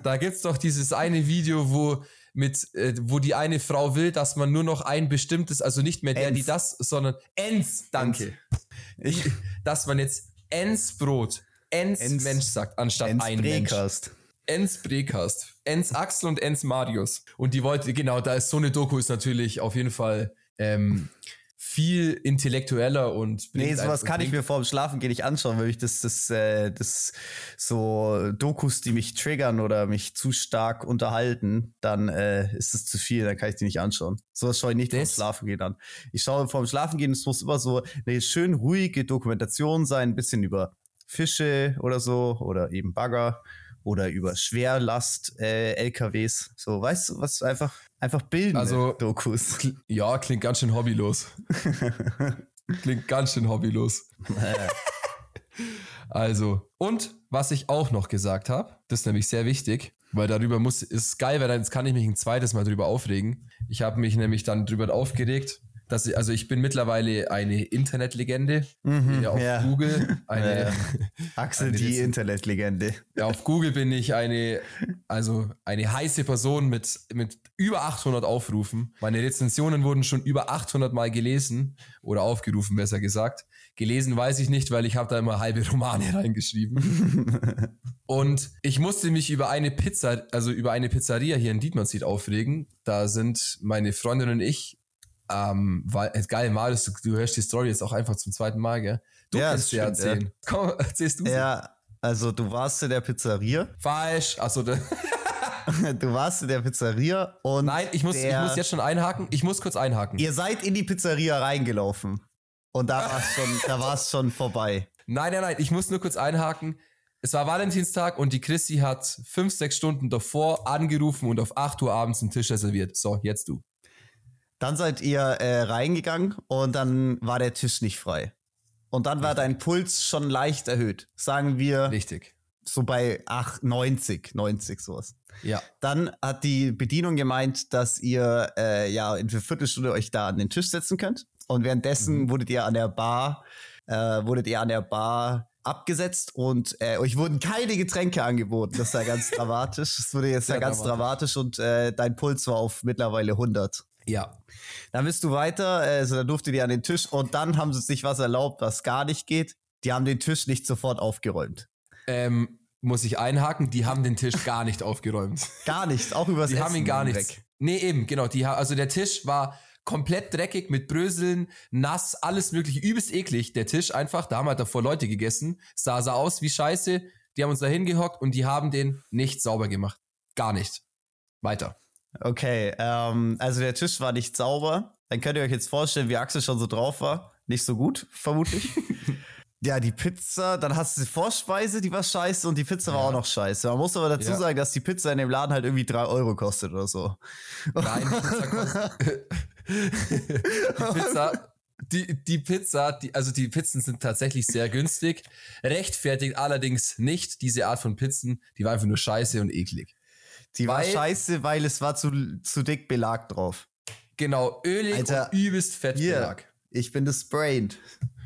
da gibt's doch dieses eine Video, wo mit, äh, wo die eine Frau will, dass man nur noch ein bestimmtes, also nicht mehr der, Ens. die das, sondern Ens, danke. Ich, dass man jetzt Ens Brot, Ens, Ens Mensch sagt, anstatt Ens ein Brekast. Mensch. Ens Brekast, Ens Axel und Ens Marius. Und die wollte, genau, da ist so eine Doku ist natürlich auf jeden Fall ähm, viel intellektueller und nee sowas kann ich mir vor dem Schlafen gehen nicht anschauen weil ich das das äh, das so Dokus die mich triggern oder mich zu stark unterhalten dann äh, ist es zu viel dann kann ich die nicht anschauen. Sowas schaue ich nicht vorm Schlafen gehen an. Ich schaue vorm Schlafen gehen es muss immer so eine schön ruhige Dokumentation sein ein bisschen über Fische oder so oder eben Bagger oder über Schwerlast äh, LKWs so weißt du was einfach Einfach bilden. Also, Dokus. Ja, klingt ganz schön hobbylos. [laughs] klingt ganz schön hobbylos. [laughs] also, und was ich auch noch gesagt habe, das ist nämlich sehr wichtig, weil darüber muss, ist geil, weil dann jetzt kann ich mich ein zweites Mal drüber aufregen. Ich habe mich nämlich dann drüber aufgeregt, dass ich, also ich bin mittlerweile eine Internetlegende. Mhm, ja, auf ja. Google [laughs] eine. Ja. [laughs] Axel, eine die Internetlegende. Ja, auf Google bin ich eine, also eine heiße Person mit, mit über 800 Aufrufen. Meine Rezensionen wurden schon über 800 Mal gelesen oder aufgerufen, besser gesagt. Gelesen weiß ich nicht, weil ich habe da immer halbe Romane [laughs] reingeschrieben. und ich musste mich über eine Pizza, also über eine Pizzeria hier in Dietmannsried aufregen. Da sind meine Freundin und ich ähm, weil, äh, geil, Marius, du, du, hörst die Story jetzt auch einfach zum zweiten Mal, gell? Du ja, kannst dir erzählen. Ja. [laughs] Komm, erzählst du Ja, also du warst in der Pizzeria. Falsch, achso, [laughs] du warst in der Pizzeria und. Nein, ich muss, ich muss jetzt schon einhaken. Ich muss kurz einhaken. Ihr seid in die Pizzeria reingelaufen. Und da war es schon, da schon vorbei. Nein, nein, nein, ich muss nur kurz einhaken. Es war Valentinstag und die Chrissy hat fünf, sechs Stunden davor angerufen und auf 8 Uhr abends einen Tisch reserviert. So, jetzt du. Dann seid ihr äh, reingegangen und dann war der Tisch nicht frei. Und dann war Richtig. dein Puls schon leicht erhöht. Sagen wir. Richtig. So bei 8, 90, 90 sowas. Ja. Dann hat die Bedienung gemeint, dass ihr äh, ja in einer Viertelstunde euch da an den Tisch setzen könnt. Und währenddessen mhm. wurdet ihr an der Bar, äh, wurdet ihr an der Bar abgesetzt und äh, euch wurden keine Getränke angeboten. Das war ganz [laughs] dramatisch. Das wurde jetzt ja ganz dramatisch, dramatisch und äh, dein Puls war auf mittlerweile 100. Ja. Dann bist du weiter, also dann durfte die an den Tisch und dann haben sie sich was erlaubt, was gar nicht geht. Die haben den Tisch nicht sofort aufgeräumt. Ähm, muss ich einhaken, die haben den Tisch gar nicht aufgeräumt. Gar nicht, auch übers Die Essen haben ihn gar nicht. Nee, eben, genau. Die, also der Tisch war komplett dreckig mit Bröseln, nass, alles mögliche, übelst eklig. Der Tisch einfach, da haben halt davor Leute gegessen, sah, sah aus wie Scheiße. Die haben uns da hingehockt und die haben den nicht sauber gemacht. Gar nicht. Weiter. Okay, ähm, also der Tisch war nicht sauber. Dann könnt ihr euch jetzt vorstellen, wie Axel schon so drauf war. Nicht so gut, vermutlich. [laughs] ja, die Pizza, dann hast du die Vorspeise, die war scheiße und die Pizza ja. war auch noch scheiße. Man muss aber dazu ja. sagen, dass die Pizza in dem Laden halt irgendwie drei Euro kostet oder so. Nein, die Pizza kostet. [laughs] die Pizza. Die, die Pizza, die, also die Pizzen sind tatsächlich sehr günstig, rechtfertigt allerdings nicht diese Art von Pizzen, die war einfach nur scheiße und eklig. Die weil, war scheiße, weil es war zu, zu dick Belag drauf. Genau, ölig Alter, und übelst Fettbelag. Hier, ich bin sprained.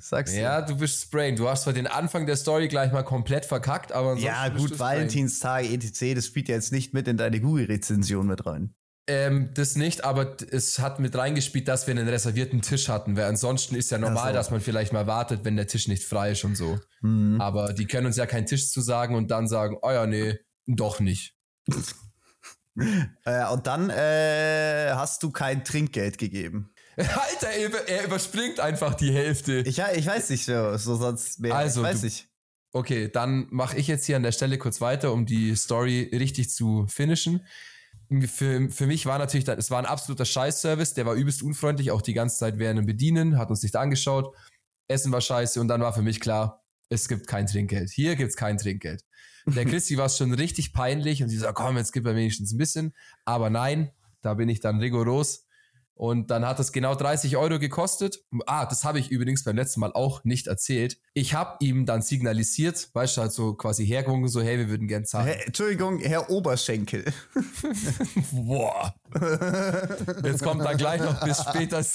Sagst du. Ja, du bist sprained. Du hast zwar den Anfang der Story gleich mal komplett verkackt, aber Ja, gut, Valentinstag, etc., das spielt ja jetzt nicht mit in deine Google-Rezension mit rein. Ähm, das nicht, aber es hat mit reingespielt, dass wir einen reservierten Tisch hatten, weil ansonsten ist ja normal, so. dass man vielleicht mal wartet, wenn der Tisch nicht frei ist und so. Mhm. Aber die können uns ja keinen Tisch zu sagen und dann sagen, oh ja, nee, doch nicht. [laughs] äh, und dann äh, hast du kein Trinkgeld gegeben. Alter, er, er, überspringt einfach die Hälfte. Ich, ich weiß nicht, so, so sonst mehr. Also, ich weiß du, nicht. Okay, dann mache ich jetzt hier an der Stelle kurz weiter, um die Story richtig zu finishen. Für, für mich war natürlich, es war ein absoluter Scheißservice, der war übelst unfreundlich, auch die ganze Zeit während dem Bedienen, hat uns nicht angeschaut. Essen war scheiße und dann war für mich klar, es gibt kein Trinkgeld. Hier gibt es kein Trinkgeld. Der Christi war es schon richtig peinlich und sie sagt, komm, jetzt gib er wenigstens ein bisschen. Aber nein, da bin ich dann rigoros. Und dann hat es genau 30 Euro gekostet. Ah, das habe ich übrigens beim letzten Mal auch nicht erzählt. Ich habe ihm dann signalisiert, weißt du, halt so quasi hergewunken, so, hey, wir würden gern zahlen. Herr, Entschuldigung, Herr Oberschenkel. [laughs] Boah. Jetzt kommt dann gleich noch bis später. [laughs]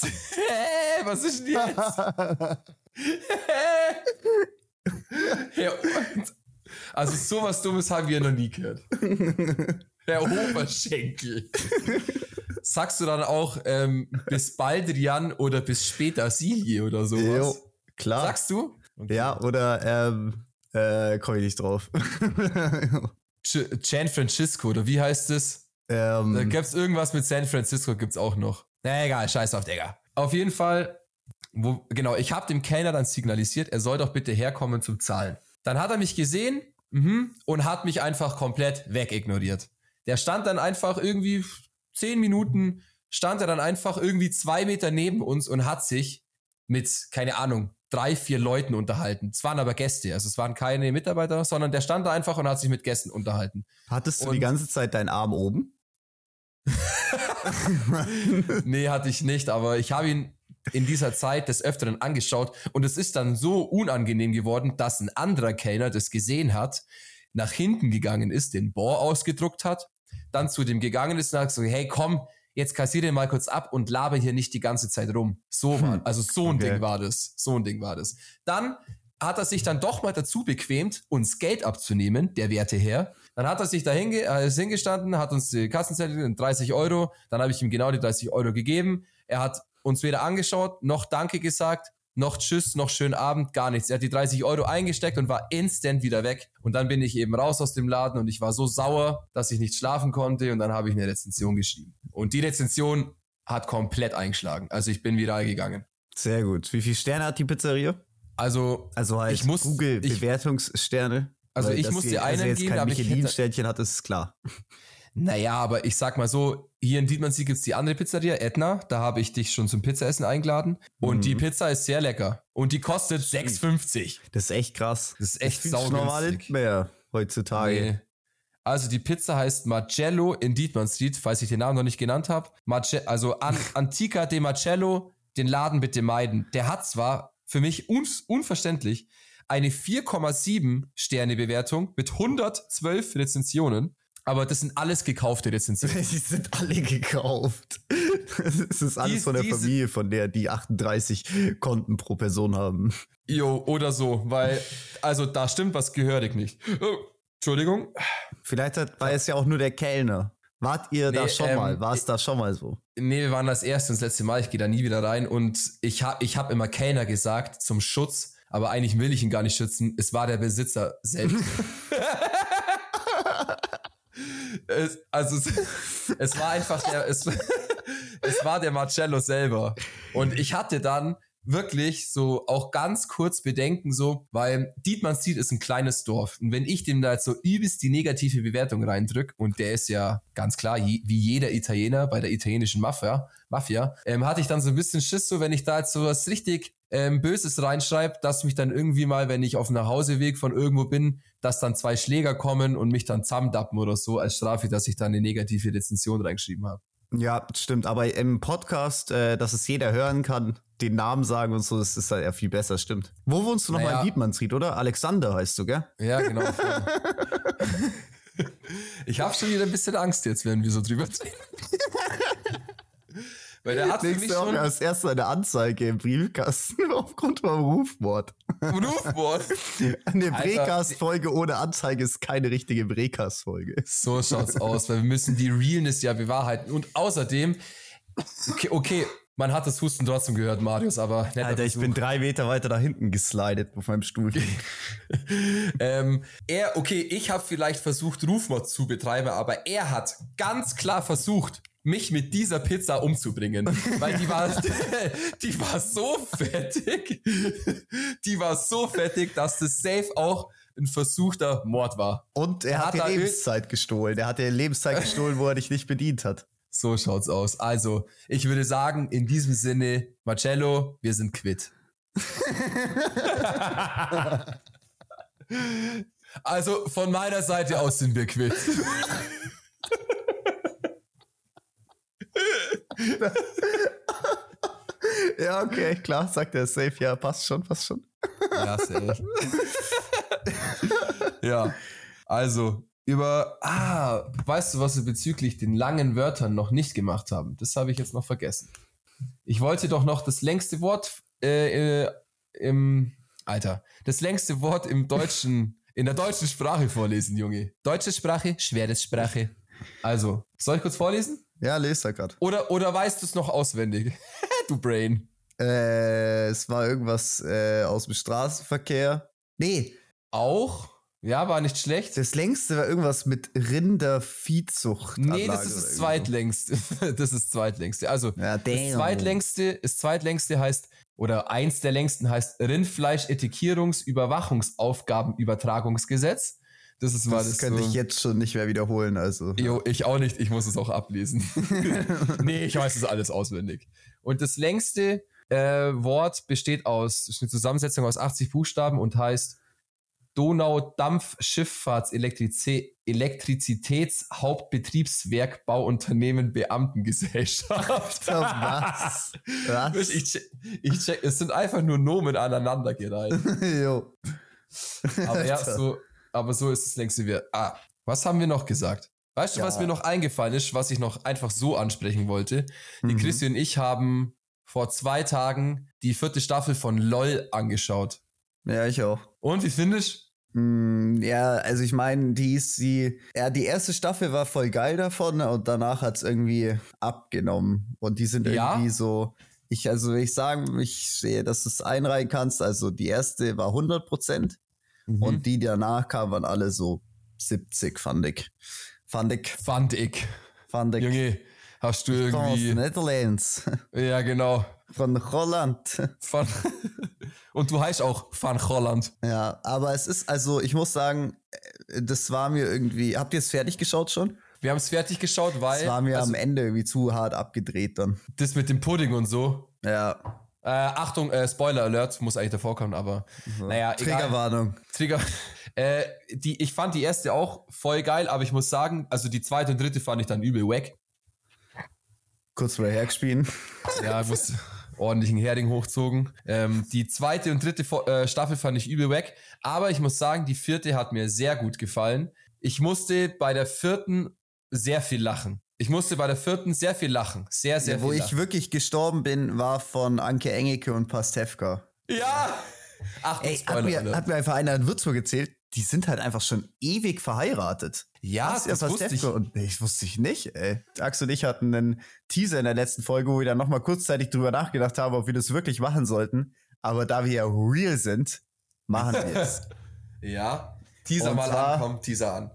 Hey, was ist denn jetzt? [laughs] Herr, also sowas Dummes haben wir noch nie gehört. [laughs] Herr Oberschenkel. Sagst du dann auch ähm, bis bald Rian oder bis später Silje oder sowas? Jo, klar. Sagst du? Okay. Ja, oder ähm, äh, komme ich nicht drauf. [laughs] San Francisco, oder wie heißt es? Ähm, da gibt's irgendwas mit San Francisco, gibt's auch noch. Na egal, scheiß auf, Digga. Auf jeden Fall, wo, genau, ich habe dem Kellner dann signalisiert, er soll doch bitte herkommen zum Zahlen. Dann hat er mich gesehen mh, und hat mich einfach komplett wegignoriert. Der stand dann einfach irgendwie zehn Minuten, stand er dann einfach irgendwie zwei Meter neben uns und hat sich mit, keine Ahnung, drei, vier Leuten unterhalten. Es waren aber Gäste, also es waren keine Mitarbeiter, sondern der stand da einfach und hat sich mit Gästen unterhalten. Hattest du und die ganze Zeit deinen Arm oben? [laughs] nee, hatte ich nicht, aber ich habe ihn in dieser Zeit des Öfteren angeschaut und es ist dann so unangenehm geworden, dass ein anderer Kellner das gesehen hat, nach hinten gegangen ist, den Bohr ausgedruckt hat, dann zu dem gegangen ist und hat gesagt, hey komm, jetzt kassiere mal kurz ab und laber hier nicht die ganze Zeit rum. So war, hm. also so ein okay. Ding war das. So ein Ding war das. Dann hat er sich dann doch mal dazu bequemt, uns Geld abzunehmen, der Werte her. Dann hat er sich da äh, hingestanden, hat uns die Kassenzettel 30 Euro, dann habe ich ihm genau die 30 Euro gegeben. Er hat uns weder angeschaut, noch Danke gesagt, noch Tschüss, noch schönen Abend, gar nichts. Er hat die 30 Euro eingesteckt und war instant wieder weg. Und dann bin ich eben raus aus dem Laden und ich war so sauer, dass ich nicht schlafen konnte und dann habe ich eine Rezension geschrieben. Und die Rezension hat komplett eingeschlagen. Also ich bin viral gegangen. Sehr gut. Wie viele Sterne hat die Pizzeria? Also, also halt ich muss, Google Bewertungssterne. Also ich muss dir einen also geben, aber ich Michelin-Sternchen hat, ist klar. Naja, aber ich sag mal so, hier in Dietmannsee gibt's die andere Pizzeria, Edna. Da habe ich dich schon zum Pizzaessen eingeladen. Und mhm. die Pizza ist sehr lecker. Und die kostet 6,50. Das ist echt krass. Das ist echt sauer normal nicht mehr heutzutage. Nee. Also die Pizza heißt Marcello in Dietmann Street, falls ich den Namen noch nicht genannt habe. Marce also An [laughs] Antica de Marcello, den Laden bitte meiden. Der hat zwar für mich un unverständlich eine 4,7 Sterne Bewertung mit 112 Rezensionen. Aber das sind alles gekaufte Rezensionen. [laughs] Die sind alle gekauft. Das ist alles die, von der Familie, von der die 38 Konten pro Person haben. Jo, oder so, weil, also da stimmt was gehörig nicht. Oh, Entschuldigung. Vielleicht hat, war es ja auch nur der Kellner. Wart ihr nee, da schon ähm, mal? War es da schon mal so? Nee, wir waren das erste und das letzte Mal. Ich gehe da nie wieder rein. Und ich habe ich hab immer Kellner gesagt zum Schutz, aber eigentlich will ich ihn gar nicht schützen. Es war der Besitzer selbst. [laughs] es, also es, es, war einfach der, es, [laughs] es war der Marcello selber. Und ich hatte dann wirklich so auch ganz kurz Bedenken so, weil Dietmannsried ist ein kleines Dorf und wenn ich dem da jetzt so übelst die negative Bewertung reindrück und der ist ja ganz klar wie jeder Italiener bei der italienischen Mafia, Mafia, ähm, hatte ich dann so ein bisschen Schiss so, wenn ich da jetzt so was richtig ähm, Böses reinschreibe, dass mich dann irgendwie mal, wenn ich auf dem Nachhauseweg von irgendwo bin, dass dann zwei Schläger kommen und mich dann zusammendappen oder so als Strafe, dass ich dann eine negative Rezension reingeschrieben habe. Ja, stimmt. Aber im Podcast, äh, dass es jeder hören kann, den Namen sagen und so, das ist halt ja viel besser, stimmt. Wo wohnst du nochmal naja. in Dietmannsried, oder? Alexander heißt du, gell? Ja, genau. [laughs] ich habe schon wieder ein bisschen Angst jetzt, wenn wir so drüber reden. [laughs] Weil der hat für mich schon als erstes eine Anzeige im Briefkasten [laughs] aufgrund vom Rufmord. Rufmord? Eine Brecast-Folge ohne Anzeige ist keine richtige Brecast-Folge. So schaut's aus, weil wir müssen die Realness ja bewahrheiten. Und außerdem, okay, okay man hat das Husten trotzdem gehört, Marius, aber Alter, ich bin drei Meter weiter da hinten geslidet auf meinem Stuhl. [laughs] ähm, er, okay, ich habe vielleicht versucht, Rufmord zu betreiben, aber er hat ganz klar versucht, mich mit dieser Pizza umzubringen. Weil die war, [laughs] die war so fettig. Die war so fettig, dass das safe auch ein versuchter Mord war. Und er, er hat, hat die Lebenszeit gestohlen. Er hat die Lebenszeit gestohlen, wo er dich nicht bedient hat. So schaut's aus. Also, ich würde sagen, in diesem Sinne, Marcello, wir sind quitt. [laughs] also, von meiner Seite aus sind wir quitt. [laughs] [laughs] ja, okay, klar, sagt er safe. Ja, passt schon, passt schon. ja, safe. ja, also über, ah, weißt du, was wir bezüglich den langen Wörtern noch nicht gemacht haben? Das habe ich jetzt noch vergessen. Ich wollte doch noch das längste Wort äh, äh, im, Alter, das längste Wort im deutschen, in der deutschen Sprache vorlesen, Junge. Deutsche Sprache, schweres Sprache. Also, soll ich kurz vorlesen? Ja, lese da gerade. Oder, oder weißt du es noch auswendig? [laughs] du Brain. Äh, es war irgendwas äh, aus dem Straßenverkehr. Nee. Auch? Ja, war nicht schlecht. Das längste war irgendwas mit Rinderviehzucht. Nee, das ist das zweitlängste. [laughs] das ist das zweitlängste. Also, ja, das zweitlängste, das zweitlängste heißt, oder eins der längsten heißt Rindfleisch-Etikettierungs-Überwachungsaufgabenübertragungsgesetz. Das ist mal das. Das könnte so. ich jetzt schon nicht mehr wiederholen, also. Jo, ich auch nicht. Ich muss es auch ablesen. [laughs] nee, ich weiß es alles auswendig. Und das längste äh, Wort besteht aus, ist eine Zusammensetzung aus 80 Buchstaben und heißt Donau-Dampfschifffahrts-Elektrizitäts-Hauptbetriebswerk Bauunternehmen Beamtengesellschaft. [laughs] Was? [laughs] Was? Ich check, ich check, es sind einfach nur Nomen aneinandergereiht. jo. Aber ja, so, aber so ist das längste wir. Ah, was haben wir noch gesagt? Weißt du, ja. was mir noch eingefallen ist, was ich noch einfach so ansprechen wollte? Die mhm. Christi und ich haben vor zwei Tagen die vierte Staffel von LOL angeschaut. Ja, ich auch. Und wie findest Mm, ja, also ich meine, die ist sie. Ja, die erste Staffel war voll geil davon und danach hat es irgendwie abgenommen. Und die sind ja? irgendwie so. Ich, also ich sagen, ich sehe, dass du es einreihen kannst. Also die erste war 100 Prozent mhm. und die, die danach kamen, waren alle so 70, fand ich. Fand ich. Fand ich. Fand ich. Junge, hast du irgendwie. Aus Netherlands. [laughs] Ja, genau. Von Holland. [laughs] Von Und du heißt auch Van Holland. Ja, aber es ist, also ich muss sagen, äh, das war mir irgendwie. Habt ihr es fertig geschaut schon? Wir haben es fertig geschaut, weil. Es war mir also, am Ende irgendwie zu hart abgedreht dann. Das mit dem Pudding und so. Ja. Äh, Achtung, äh, Spoiler Alert, muss eigentlich davor kommen, aber so. naja. Triggerwarnung. Trigger. [laughs] Äh, die, ich fand die erste auch voll geil, aber ich muss sagen, also die zweite und dritte fand ich dann übel wack. Kurz vorher hergespielt. Ja, ich muss ordentlichen Herding hochzogen. Ähm, die zweite und dritte äh, Staffel fand ich übel wack, aber ich muss sagen, die vierte hat mir sehr gut gefallen. Ich musste bei der vierten sehr viel lachen. Ich musste bei der vierten sehr viel lachen. Sehr, sehr ja, viel. Wo lachen. ich wirklich gestorben bin, war von Anke Engeke und Pastewka. Ja! Ach, Ey, hat mir, hat mir einfach einer in Würzburg erzählt, die sind halt einfach schon ewig verheiratet. Ja, das, das wusste ich. Und ich wusste ich nicht, ey. Axel und ich hatten einen Teaser in der letzten Folge, wo wir dann nochmal kurzzeitig drüber nachgedacht haben, ob wir das wirklich machen sollten. Aber da wir ja real sind, machen wir es. [laughs] ja. Teaser und mal zwar, an, komm, Teaser an.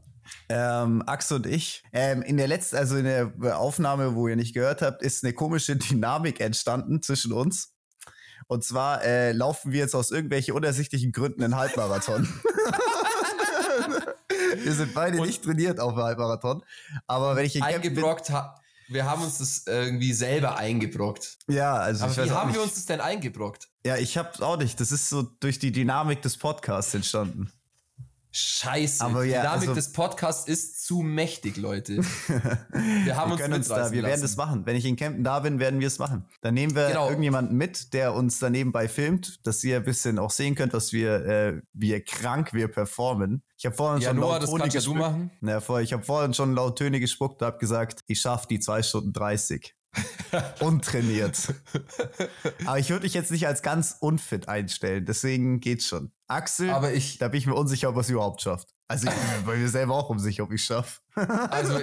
Ähm, Axel und ich, ähm, in der letzten, also in der Aufnahme, wo ihr nicht gehört habt, ist eine komische [laughs] Dynamik entstanden zwischen uns. Und zwar äh, laufen wir jetzt aus irgendwelchen unersichtlichen Gründen einen Halbmarathon. [laughs] wir sind beide und nicht trainiert auf einen Halbmarathon. Aber wenn ich in eingebrockt bin, wir haben uns das irgendwie selber eingebrockt. Ja, also Aber wie haben nicht. wir uns das denn eingebrockt? Ja, ich hab's auch nicht. Das ist so durch die Dynamik des Podcasts entstanden. Scheiße. Aber ja, die Dynamik also, des Podcasts ist zu mächtig, Leute. [laughs] Wir haben wir uns, uns da, wir lassen. werden das machen. Wenn ich in Campen da bin, werden wir es machen. Dann nehmen wir genau. irgendjemanden mit, der uns da nebenbei filmt, dass ihr ein bisschen auch sehen könnt, was wir, äh, wie krank wir performen. Ich habe vorhin ja, schon Noah, laut Töne gespuckt. Ja, ich habe vorhin schon laut Töne gespuckt und habe gesagt, ich schaffe die zwei Stunden 30. [laughs] Untrainiert. Aber ich würde dich jetzt nicht als ganz unfit einstellen, deswegen geht's schon. Axel, aber ich, da bin ich mir unsicher, ob er es überhaupt schafft. Also ich bin bei mir selber auch unsicher, ob ich es schaffe. [laughs] also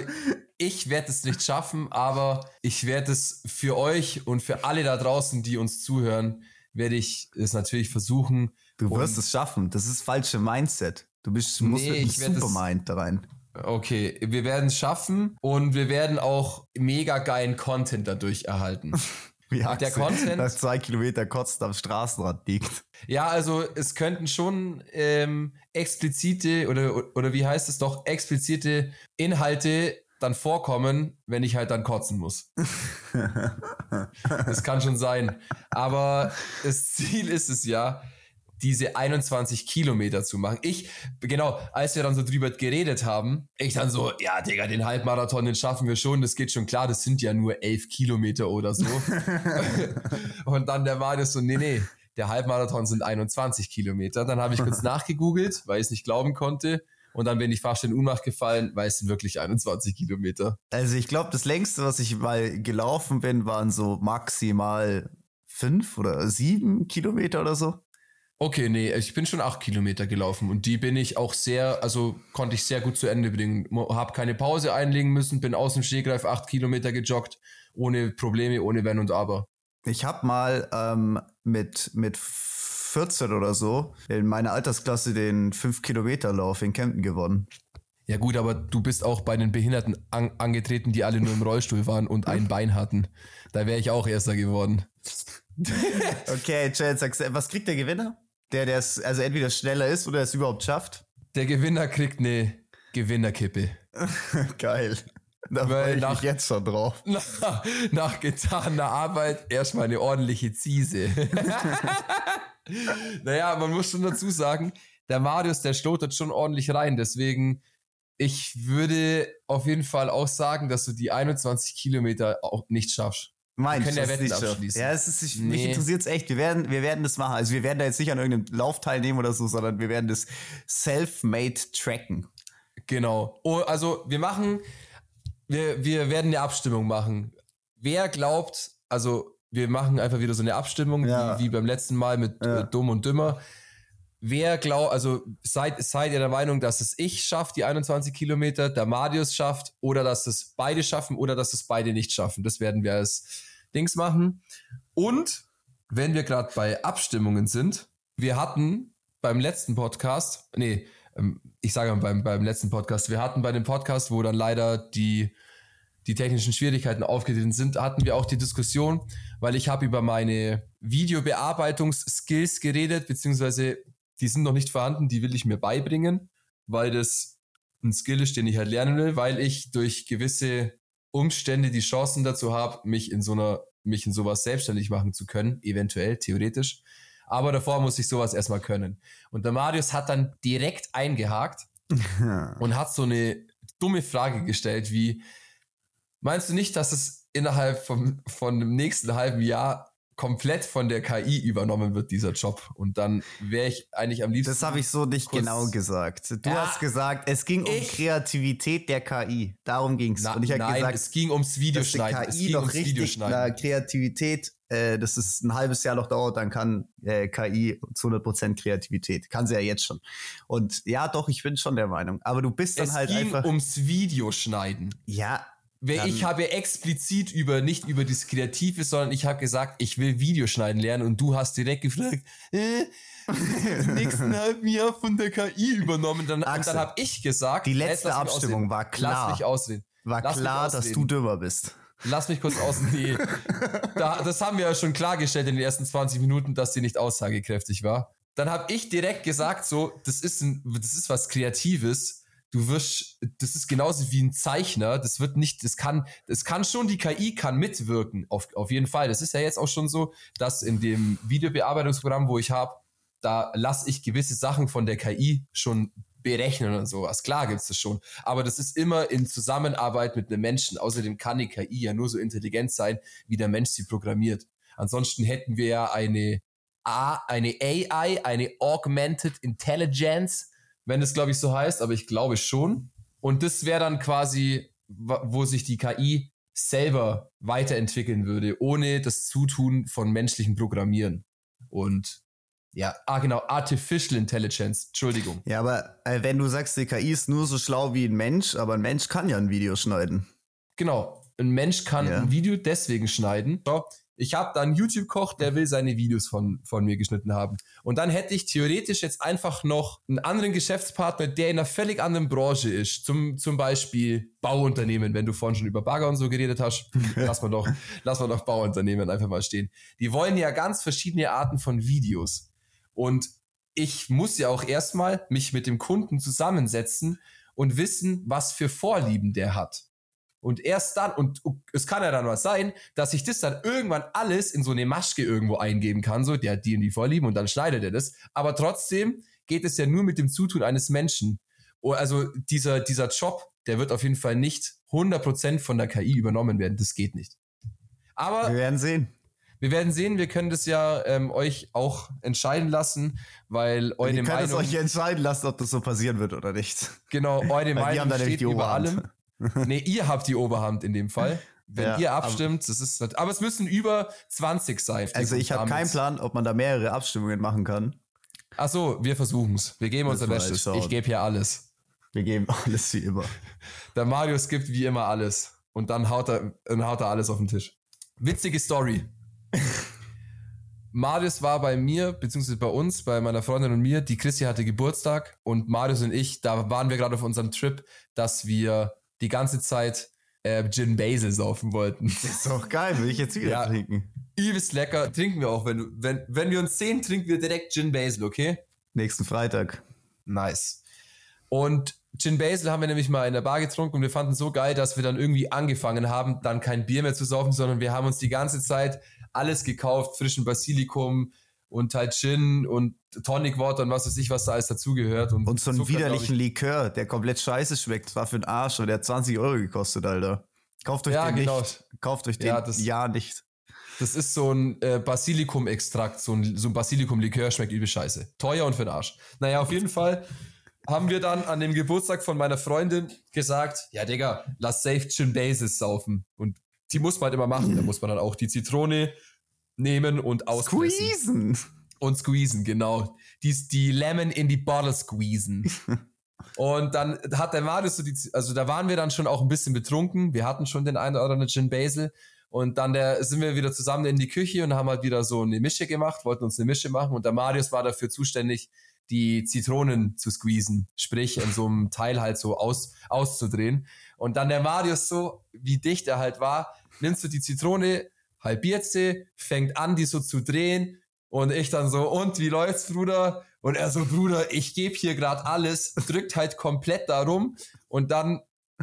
ich werde es nicht schaffen, aber ich werde es für euch und für alle da draußen, die uns zuhören, werde ich es natürlich versuchen. Du wirst es schaffen. Das ist falsche Mindset. Du bist, musst nee, mit einem Supermind da rein. Okay, wir werden es schaffen und wir werden auch mega geilen Content dadurch erhalten. [laughs] Wie Ach, der Content, dass zwei Kilometer kotzt am Straßenrand liegt. Ja, also es könnten schon ähm, explizite oder oder wie heißt es doch explizite Inhalte dann vorkommen, wenn ich halt dann kotzen muss. [laughs] das kann schon sein. Aber das Ziel ist es ja, diese 21 Kilometer zu machen. Ich, genau, als wir dann so drüber geredet haben, ich dann so, ja, Digga, den Halbmarathon, den schaffen wir schon, das geht schon klar, das sind ja nur 11 Kilometer oder so. [laughs] und dann der Marius so, nee, nee, der Halbmarathon sind 21 Kilometer. Dann habe ich kurz [laughs] nachgegoogelt, weil ich es nicht glauben konnte. Und dann bin ich fast in Unmacht gefallen, weil es sind wirklich 21 Kilometer. Also ich glaube, das längste, was ich mal gelaufen bin, waren so maximal fünf oder sieben Kilometer oder so. Okay, nee, ich bin schon acht Kilometer gelaufen und die bin ich auch sehr, also konnte ich sehr gut zu Ende bringen. Hab keine Pause einlegen müssen, bin aus dem Stegreif acht Kilometer gejoggt, ohne Probleme, ohne Wenn und Aber. Ich habe mal ähm, mit, mit 14 oder so in meiner Altersklasse den 5-Kilometer-Lauf in Kempten gewonnen. Ja gut, aber du bist auch bei den Behinderten an angetreten, die alle nur im Rollstuhl waren und ein [laughs] Bein hatten. Da wäre ich auch Erster geworden. okay, Chad, was kriegt der Gewinner? Der, der es, also entweder schneller ist oder es überhaupt schafft? Der Gewinner kriegt eine Gewinnerkippe. [laughs] Geil. Da freue ich nach, mich jetzt schon drauf. [laughs] Nach, nach getaner Arbeit erstmal eine ordentliche Ziese. [laughs] naja, man muss schon dazu sagen, der Marius, der stottert schon ordentlich rein. Deswegen, ich würde auf jeden Fall auch sagen, dass du die 21 Kilometer auch nicht schaffst. Meinst können ja Wetten abschließen. Ja, es ist, ich, nee. mich interessiert es echt. Wir werden, wir werden das machen. Also wir werden da jetzt nicht an irgendeinem Lauf teilnehmen oder so, sondern wir werden das self-made tracken. Genau. Oh, also wir machen, wir, wir werden eine Abstimmung machen. Wer glaubt, also wir machen einfach wieder so eine Abstimmung, ja. wie, wie, beim letzten Mal mit ja. Dumm und Dümmer. Wer glaubt, also seid, seid ihr der Meinung, dass es ich schafft, die 21 Kilometer, der Marius schafft, oder dass es beide schaffen, oder dass es beide nicht schaffen? Das werden wir als Dings machen. Und wenn wir gerade bei Abstimmungen sind, wir hatten beim letzten Podcast, nee, ähm, ich sage mal beim, beim letzten Podcast, wir hatten bei dem Podcast, wo dann leider die, die technischen Schwierigkeiten aufgetreten sind, hatten wir auch die Diskussion, weil ich habe über meine Videobearbeitungsskills geredet, beziehungsweise die sind noch nicht vorhanden, die will ich mir beibringen, weil das ein Skill ist, den ich halt lernen will, weil ich durch gewisse Umstände die Chancen dazu habe, mich in so einer, mich in sowas selbstständig machen zu können, eventuell, theoretisch. Aber davor muss ich sowas erstmal können. Und der Marius hat dann direkt eingehakt [laughs] und hat so eine dumme Frage gestellt wie, meinst du nicht, dass es innerhalb vom, von dem nächsten halben Jahr komplett von der KI übernommen wird, dieser Job. Und dann wäre ich eigentlich am liebsten. Das habe ich so nicht genau gesagt. Du ja, hast gesagt, es ging um Kreativität der KI. Darum ging es. Und ich habe gesagt, es ging ums Videoschneiden. Dass die KI es ging ums Videoschneiden. Kreativität, äh, dass es ein halbes Jahr noch dauert, dann kann äh, KI zu 100% Kreativität. Kann sie ja jetzt schon. Und ja, doch, ich bin schon der Meinung. Aber du bist dann es halt ging einfach. ums Videoschneiden. Ja, weil ich habe explizit über, nicht über das Kreative, sondern ich habe gesagt, ich will Videoschneiden lernen und du hast direkt gefragt, äh, [laughs] im nächsten halben Jahr von der KI übernommen. Dann, Axel, dann habe ich gesagt, die letzte Abstimmung war klar. Lass mich ausreden. War lass klar, dass du dümmer bist. Lass mich kurz aus. Nee. [laughs] da, das haben wir ja schon klargestellt in den ersten 20 Minuten, dass sie nicht aussagekräftig war. Dann habe ich direkt gesagt, so, das ist, ein, das ist was Kreatives du wirst, das ist genauso wie ein Zeichner, das wird nicht, das kann, das kann schon, die KI kann mitwirken, auf, auf jeden Fall. Das ist ja jetzt auch schon so, dass in dem Videobearbeitungsprogramm, wo ich habe, da lasse ich gewisse Sachen von der KI schon berechnen und sowas. Klar gibt's das schon. Aber das ist immer in Zusammenarbeit mit einem Menschen. Außerdem kann die KI ja nur so intelligent sein, wie der Mensch sie programmiert. Ansonsten hätten wir ja eine A, eine AI, eine Augmented Intelligence, wenn es, glaube ich, so heißt, aber ich glaube schon. Und das wäre dann quasi, wo sich die KI selber weiterentwickeln würde, ohne das Zutun von menschlichem Programmieren. Und ja, ah genau, Artificial Intelligence, Entschuldigung. Ja, aber äh, wenn du sagst, die KI ist nur so schlau wie ein Mensch, aber ein Mensch kann ja ein Video schneiden. Genau, ein Mensch kann ja. ein Video deswegen schneiden. Ich habe da einen YouTube-Koch, der will seine Videos von, von mir geschnitten haben. Und dann hätte ich theoretisch jetzt einfach noch einen anderen Geschäftspartner, der in einer völlig anderen Branche ist. Zum, zum Beispiel Bauunternehmen, wenn du vorhin schon über Bagger und so geredet hast. [laughs] lass mal doch, lass mal doch Bauunternehmen einfach mal stehen. Die wollen ja ganz verschiedene Arten von Videos. Und ich muss ja auch erstmal mich mit dem Kunden zusammensetzen und wissen, was für Vorlieben der hat. Und erst dann, und es kann ja dann was sein, dass ich das dann irgendwann alles in so eine Maschke irgendwo eingeben kann, so, der hat die und die Vorlieben und dann schneidet er das. Aber trotzdem geht es ja nur mit dem Zutun eines Menschen. Oh, also dieser, dieser Job, der wird auf jeden Fall nicht 100% von der KI übernommen werden. Das geht nicht. Aber. Wir werden sehen. Wir werden sehen, wir können das ja ähm, euch auch entscheiden lassen, weil eure Meinung... Ihr könnt es euch entscheiden lassen, ob das so passieren wird oder nicht. Genau, eure Meinung steht über allem. Nee, ihr habt die Oberhand in dem Fall. Wenn ja, ihr abstimmt, das ist, aber es müssen über 20 sein. Also ich habe keinen Plan, ob man da mehrere Abstimmungen machen kann. Ach so, wir versuchen es. Wir geben unser Bestes. Ich gebe hier alles. Wir geben [laughs] alles wie immer. Der Marius gibt wie immer alles. Und dann haut er, dann haut er alles auf den Tisch. Witzige Story. [laughs] Marius war bei mir, beziehungsweise bei uns, bei meiner Freundin und mir. Die Chrissy hatte Geburtstag und Marius und ich, da waren wir gerade auf unserem Trip, dass wir die ganze Zeit äh, Gin Basil saufen wollten. Das ist doch geil, will ich jetzt wieder ja, trinken. Übelst lecker. Trinken wir auch. Wenn, wenn, wenn wir uns sehen, trinken wir direkt Gin Basil, okay? Nächsten Freitag. Nice. Und Gin Basil haben wir nämlich mal in der Bar getrunken und wir fanden so geil, dass wir dann irgendwie angefangen haben, dann kein Bier mehr zu saufen, sondern wir haben uns die ganze Zeit alles gekauft, frischen Basilikum, und halt Gin und Tonic Water und was weiß ich, was da alles dazugehört. Und, und so einen Zucker, widerlichen Likör, der komplett scheiße schmeckt. War für den Arsch und der hat 20 Euro gekostet, Alter. Kauft euch ja, den genau. nicht. Kauft euch den ja, das, ja nicht. Das ist so ein äh, Basilikum-Extrakt, so ein, so ein Basilikum-Likör, schmeckt übel scheiße. Teuer und für den Arsch. Naja, auf jeden Fall haben wir dann an dem Geburtstag von meiner Freundin gesagt, ja Digga, lass safe Gin Basis saufen. Und die muss man halt immer machen. Da muss man dann auch die Zitrone nehmen und auspressen. Squeezen. Und squeezen, genau. Die, die Lemon in die Bottle squeezen. [laughs] und dann hat der Marius so die, also da waren wir dann schon auch ein bisschen betrunken. Wir hatten schon den einen oder anderen Gin Basil. Und dann der, sind wir wieder zusammen in die Küche und haben halt wieder so eine Mische gemacht, wollten uns eine Mische machen. Und der Marius war dafür zuständig, die Zitronen zu squeezen. Sprich, in so einem Teil halt so aus, auszudrehen. Und dann der Marius so, wie dicht er halt war, nimmst du die Zitrone, halbiert sie, fängt an, die so zu drehen und ich dann so, und wie läuft's, Bruder? Und er so, Bruder, ich gebe hier gerade alles, drückt halt komplett darum und dann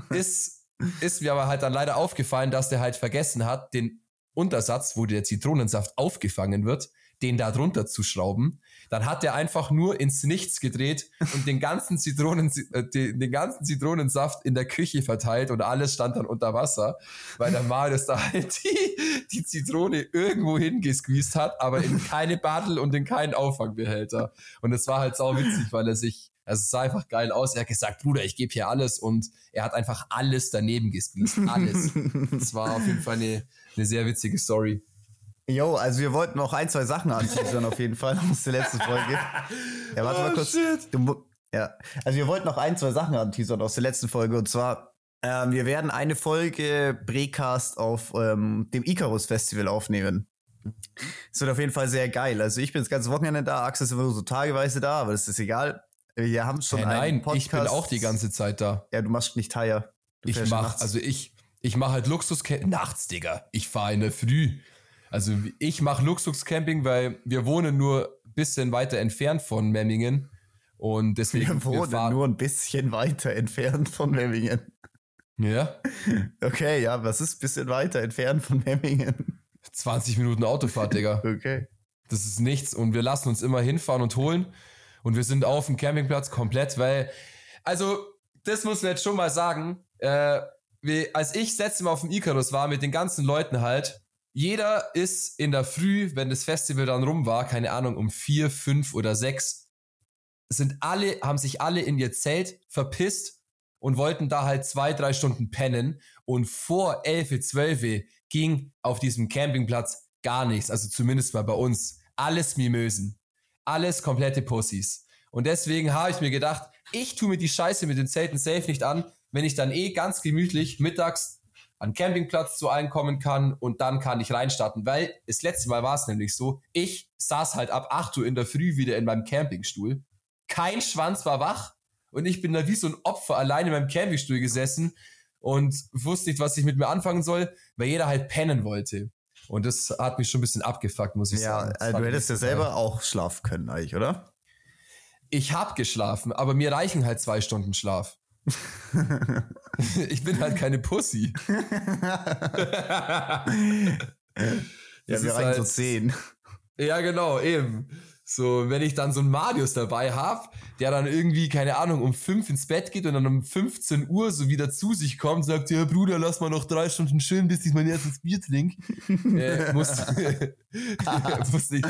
ist, ist mir aber halt dann leider aufgefallen, dass der halt vergessen hat, den Untersatz, wo der Zitronensaft aufgefangen wird, den da drunter zu schrauben. Dann hat er einfach nur ins Nichts gedreht und den ganzen Zitronen, äh, den, den ganzen Zitronensaft in der Küche verteilt und alles stand dann unter Wasser, weil der Marius da halt [laughs] die, die Zitrone irgendwo hingesqueezed hat, aber in keine Bartel und in keinen Auffangbehälter. Und es war halt sau witzig, weil er sich also es sah einfach geil aus. Er hat gesagt, Bruder, ich gebe hier alles und er hat einfach alles daneben gesqueezed. Alles. das war auf jeden Fall eine, eine sehr witzige Story. Jo, also wir wollten noch ein, zwei Sachen anteasern auf jeden Fall [laughs] aus der letzten Folge. Ja, warte oh, mal kurz. Du, ja, also wir wollten noch ein, zwei Sachen anteasern aus der letzten Folge und zwar ähm, wir werden eine Folge Brecast auf ähm, dem Icarus Festival aufnehmen. Es wird auf jeden Fall sehr geil. Also ich bin das ganze Wochenende da, Axel ist immer so tageweise da, aber das ist egal. Wir haben schon hey, Nein, Podcast. ich bin auch die ganze Zeit da. Ja, du machst nicht Tire. ich mach, also ich, ich mache halt Luxus nachts, Digga. Ich fahre in der Früh. Also ich mache Luxuscamping, weil wir wohnen nur ein bisschen weiter entfernt von Memmingen. Und deswegen. Wir wohnen wir nur ein bisschen weiter entfernt von Memmingen. Ja. Okay, ja, was ist ein bisschen weiter entfernt von Memmingen? 20 Minuten Autofahrt, Digga. [laughs] okay. Das ist nichts. Und wir lassen uns immer hinfahren und holen. Und wir sind auf dem Campingplatz komplett, weil, also, das muss man jetzt schon mal sagen. Äh, wie, als ich das letzte Mal auf dem Icarus war mit den ganzen Leuten halt, jeder ist in der Früh, wenn das Festival dann rum war, keine Ahnung, um vier, fünf oder sechs, sind alle, haben sich alle in ihr Zelt verpisst und wollten da halt zwei, drei Stunden pennen. Und vor elf, zwölf ging auf diesem Campingplatz gar nichts. Also zumindest mal bei uns. Alles Mimösen. Alles komplette Pussys. Und deswegen habe ich mir gedacht, ich tue mir die Scheiße mit den Zelten safe nicht an, wenn ich dann eh ganz gemütlich mittags an Campingplatz zu allen kommen kann und dann kann ich reinstarten, weil das letzte Mal war es nämlich so, ich saß halt ab 8 Uhr in der Früh wieder in meinem Campingstuhl, kein Schwanz war wach und ich bin da wie so ein Opfer alleine in meinem Campingstuhl gesessen und wusste nicht, was ich mit mir anfangen soll, weil jeder halt pennen wollte. Und das hat mich schon ein bisschen abgefuckt, muss ich ja, sagen. Ja, also du hättest ja selber auch schlafen können eigentlich, oder? Ich habe geschlafen, aber mir reichen halt zwei Stunden Schlaf. [laughs] ich bin halt keine Pussy. [laughs] ja, wir reichen halt, so zehn. Ja, genau, eben. So, wenn ich dann so einen Marius dabei habe, der dann irgendwie, keine Ahnung, um fünf ins Bett geht und dann um 15 Uhr so wieder zu sich kommt, sagt, ja Bruder, lass mal noch drei Stunden chillen, bis ich mein erstes Bier trinke. [laughs] äh, muss, [laughs] muss, nicht,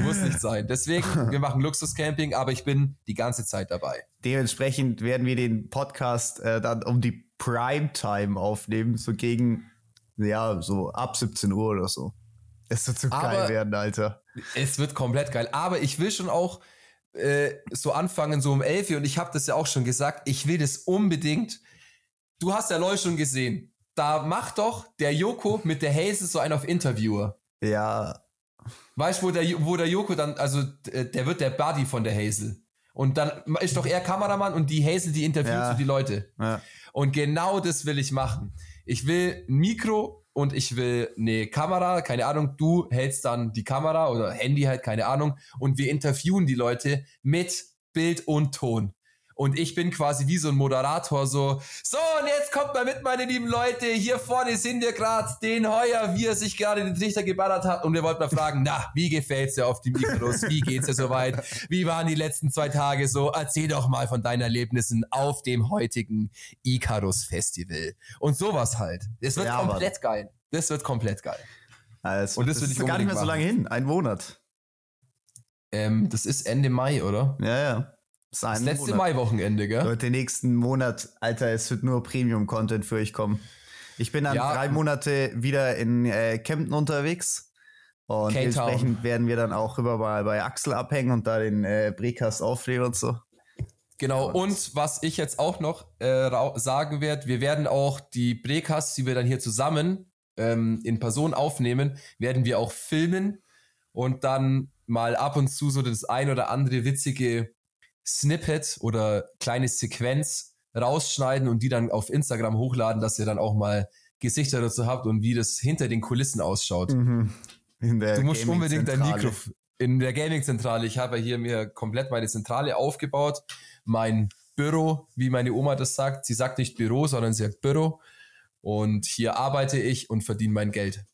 muss nicht sein. Deswegen, wir machen Luxuscamping, aber ich bin die ganze Zeit dabei. Dementsprechend werden wir den Podcast äh, dann um die Primetime aufnehmen, so gegen, ja, so ab 17 Uhr oder so. Es wird so aber geil werden, Alter. Es wird komplett geil. Aber ich will schon auch äh, so anfangen, so um 11 Uhr. Und ich habe das ja auch schon gesagt. Ich will das unbedingt. Du hast ja Leu schon gesehen. Da macht doch der Joko mit der Hazel so einen auf Interviewer. Ja. Weißt du, wo der, wo der Joko dann, also der wird der Buddy von der Hazel. Und dann ist doch er Kameramann und die Hazel, die interviewt ja. so die Leute. Ja. Und genau das will ich machen. Ich will ein Mikro und ich will eine Kamera, keine Ahnung, du hältst dann die Kamera oder Handy halt, keine Ahnung, und wir interviewen die Leute mit Bild und Ton. Und ich bin quasi wie so ein Moderator, so, so, und jetzt kommt mal mit, meine lieben Leute, hier vorne sehen wir gerade den Heuer, wie er sich gerade den Trichter geballert hat. Und wir wollten mal fragen, na, wie gefällt's dir auf dem Icarus? Wie geht's dir soweit? Wie waren die letzten zwei Tage so? Erzähl doch mal von deinen Erlebnissen auf dem heutigen Icarus Festival. Und sowas halt. Es wird ja, komplett Mann. geil. Das wird komplett geil. Also, und das, das wird ist gar nicht mehr so lange hin. Ein Monat. Ähm, das ist Ende Mai, oder? Ja, ja. Das, das letzte Mai-Wochenende, gell? Leute, den nächsten Monat, Alter, es wird nur Premium-Content für euch kommen. Ich bin dann ja. drei Monate wieder in äh, Kempten unterwegs. Und entsprechend werden wir dann auch rüber bei, bei Axel abhängen und da den äh, Brecast aufnehmen und so. Genau, und, und was ich jetzt auch noch äh, sagen werde, wir werden auch die Brecasts, die wir dann hier zusammen ähm, in Person aufnehmen, werden wir auch filmen und dann mal ab und zu so das ein oder andere witzige Snippet oder kleine Sequenz rausschneiden und die dann auf Instagram hochladen, dass ihr dann auch mal Gesichter dazu habt und wie das hinter den Kulissen ausschaut. Mhm. du musst unbedingt dein Mikro in der Gaming-Zentrale. Ich habe hier mir komplett meine Zentrale aufgebaut. Mein Büro, wie meine Oma das sagt. Sie sagt nicht Büro, sondern sie sagt Büro. Und hier arbeite ich und verdiene mein Geld.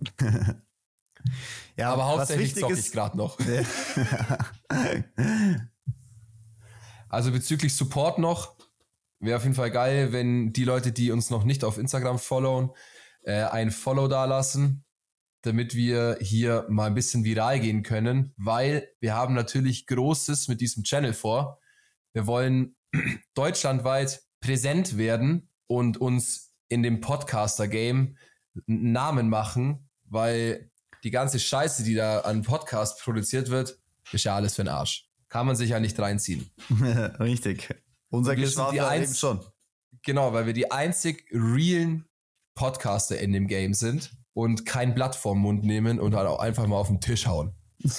[laughs] Ja, aber hauptsächlich zocke ich gerade noch. [laughs] also bezüglich Support noch, wäre auf jeden Fall geil, wenn die Leute, die uns noch nicht auf Instagram followen, äh, ein Follow da lassen, damit wir hier mal ein bisschen viral gehen können, weil wir haben natürlich Großes mit diesem Channel vor. Wir wollen [clears throat] deutschlandweit präsent werden und uns in dem Podcaster-Game einen Namen machen, weil die ganze Scheiße, die da an Podcast produziert wird, ist ja alles für den Arsch. Kann man sich ja nicht reinziehen. [laughs] Richtig. Unser Geschwader eben schon. Genau, weil wir die einzig realen Podcaster in dem Game sind und kein Blatt vorm Mund nehmen und halt auch einfach mal auf den Tisch hauen. [laughs]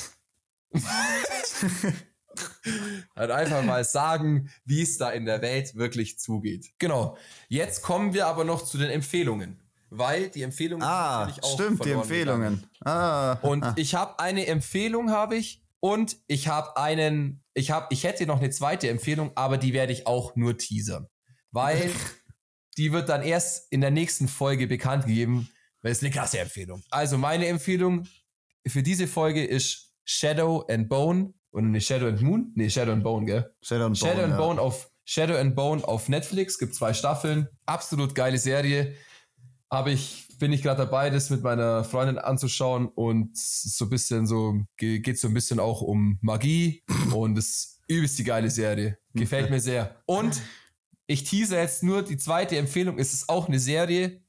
halt einfach mal sagen, wie es da in der Welt wirklich zugeht. Genau. Jetzt kommen wir aber noch zu den Empfehlungen. Weil die Empfehlungen ah, auch stimmt, die Empfehlungen. Ah, und ah. ich habe eine Empfehlung, habe ich, und ich habe einen, ich habe, ich hätte noch eine zweite Empfehlung, aber die werde ich auch nur teasern. Weil [laughs] die wird dann erst in der nächsten Folge bekannt gegeben, weil es eine krasse Empfehlung. Also meine Empfehlung für diese Folge ist Shadow and Bone und eine Shadow and Moon? Nee, Shadow and Bone, gell? Shadow and Bone. Shadow and ja. Bone auf Shadow and Bone auf Netflix, gibt zwei Staffeln. Absolut geile Serie. Habe ich, bin ich gerade dabei, das mit meiner Freundin anzuschauen und so ein bisschen so, geht so ein bisschen auch um Magie [clears throat] und es ist übelst die geile Serie. Gefällt mir sehr. Und ich tease jetzt nur die zweite Empfehlung. Es ist auch eine Serie,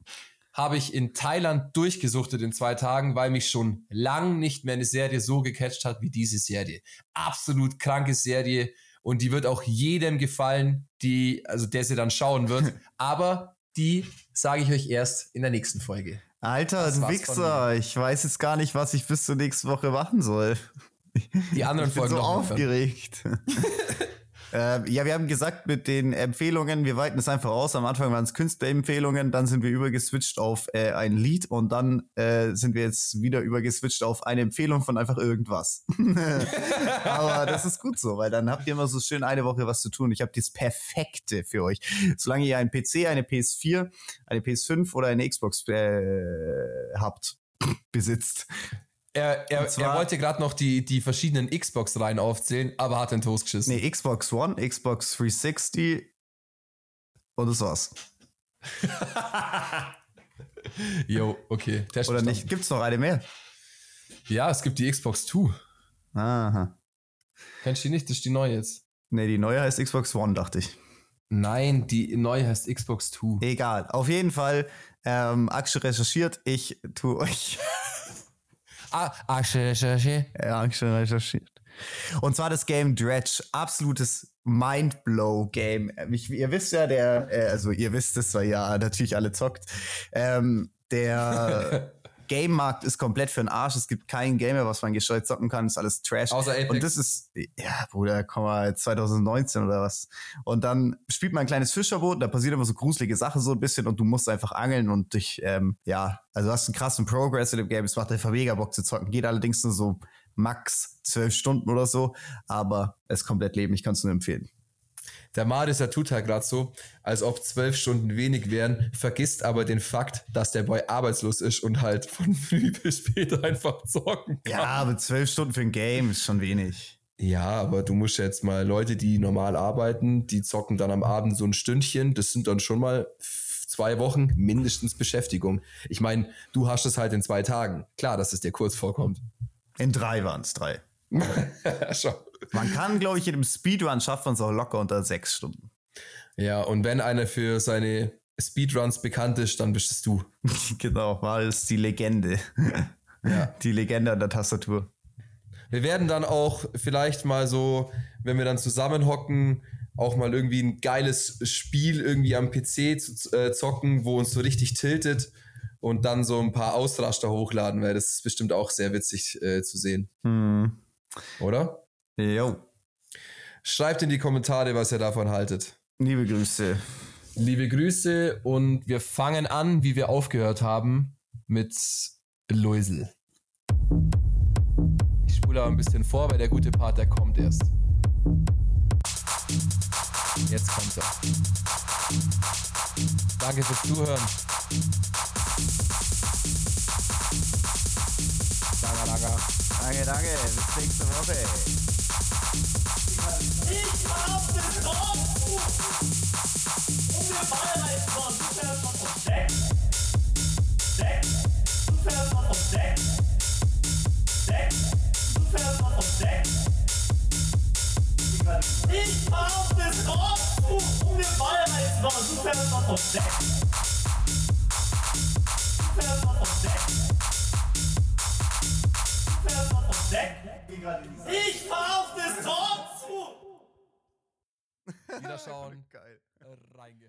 habe ich in Thailand durchgesuchtet in zwei Tagen, weil mich schon lang nicht mehr eine Serie so gecatcht hat wie diese Serie. Absolut kranke Serie und die wird auch jedem gefallen, die, also der sie dann schauen wird. [laughs] Aber die sage ich euch erst in der nächsten Folge. Alter, du Wichser, ich weiß jetzt gar nicht, was ich bis zur nächsten Woche machen soll. Die anderen ich bin Folgen so aufgeregt. [laughs] Äh, ja, wir haben gesagt mit den Empfehlungen, wir weiten es einfach aus. Am Anfang waren es Künstlerempfehlungen, dann sind wir übergeswitcht auf äh, ein Lied und dann äh, sind wir jetzt wieder übergeswitcht auf eine Empfehlung von einfach irgendwas. [laughs] Aber das ist gut so, weil dann habt ihr immer so schön eine Woche was zu tun. Ich habe das Perfekte für euch. Solange ihr einen PC, eine PS4, eine PS5 oder eine Xbox äh, habt, [laughs] besitzt, er, er, zwar, er wollte gerade noch die, die verschiedenen Xbox-Reihen aufzählen, aber hat den Toast geschissen. Nee, Xbox One, Xbox 360 und das war's. [laughs] Jo, okay. Test Oder nicht? Gibt's noch eine mehr? Ja, es gibt die Xbox 2. Aha. Kennst du die nicht? Das ist die neue jetzt. Nee, die neue heißt Xbox One, dachte ich. Nein, die neue heißt Xbox 2. Egal. Auf jeden Fall, ähm, Axel recherchiert. Ich tue euch Ah, Axel recherchiert. Ja, Axel recherchiert. Und zwar das Game Dredge. Absolutes Mindblow-Game. Ihr wisst ja, der, äh, also ihr wisst es, weil ja natürlich alle zockt. Ähm, der [laughs] Game-Markt ist komplett für den Arsch. Es gibt kein Game mehr, was man gescheut zocken kann. ist alles Trash. Außer Apex. Und das ist, ja, Bruder, komm mal, 2019 oder was. Und dann spielt man ein kleines Fischerboot, da passiert immer so gruselige Sachen so ein bisschen und du musst einfach angeln und dich, ähm, ja, also hast einen krassen Progress in dem Game. Es macht einfach mega Bock zu zocken. Geht allerdings nur so max zwölf Stunden oder so, aber es ist komplett Leben. Ich kann es nur empfehlen. Der Marius, der tut halt gerade so, als ob zwölf Stunden wenig wären, vergisst aber den Fakt, dass der Boy arbeitslos ist und halt von [laughs] früh bis später einfach zocken kann. Ja, aber zwölf Stunden für ein Game ist schon wenig. Ja, aber du musst jetzt mal Leute, die normal arbeiten, die zocken dann am Abend so ein Stündchen. Das sind dann schon mal zwei Wochen mindestens Beschäftigung. Ich meine, du hast es halt in zwei Tagen. Klar, dass es dir kurz vorkommt. In drei waren es drei. [laughs] Man kann, glaube ich, in einem Speedrun schafft man es auch locker unter sechs Stunden. Ja, und wenn einer für seine Speedruns bekannt ist, dann bist es du. [laughs] genau, war es die Legende. [laughs] ja. Die Legende an der Tastatur. Wir werden dann auch vielleicht mal so, wenn wir dann zusammenhocken, auch mal irgendwie ein geiles Spiel irgendwie am PC zu äh, zocken, wo uns so richtig tiltet und dann so ein paar Ausraster hochladen, weil das ist bestimmt auch sehr witzig äh, zu sehen. Hm. Oder? Jo. Schreibt in die Kommentare, was ihr davon haltet. Liebe Grüße. Liebe Grüße und wir fangen an, wie wir aufgehört haben, mit Läusel. Ich spule aber ein bisschen vor, weil der gute Part, der kommt erst. Jetzt kommt er. Danke fürs Zuhören. danke. Danke, danke. Bis nächste Woche. Ich auf den Dorfzug. Und wir Ballreisen von. Du fährst. Deck. Du fährst was vom Deck. Du fährst was vom. Ich auf den Dorfzug. Und wir Ballreisen von. Du fährst vom Deck. Du fährst vom Deck. Ich fahr auf das Tor zu! Wiederschauen. Geil. Reingehauen.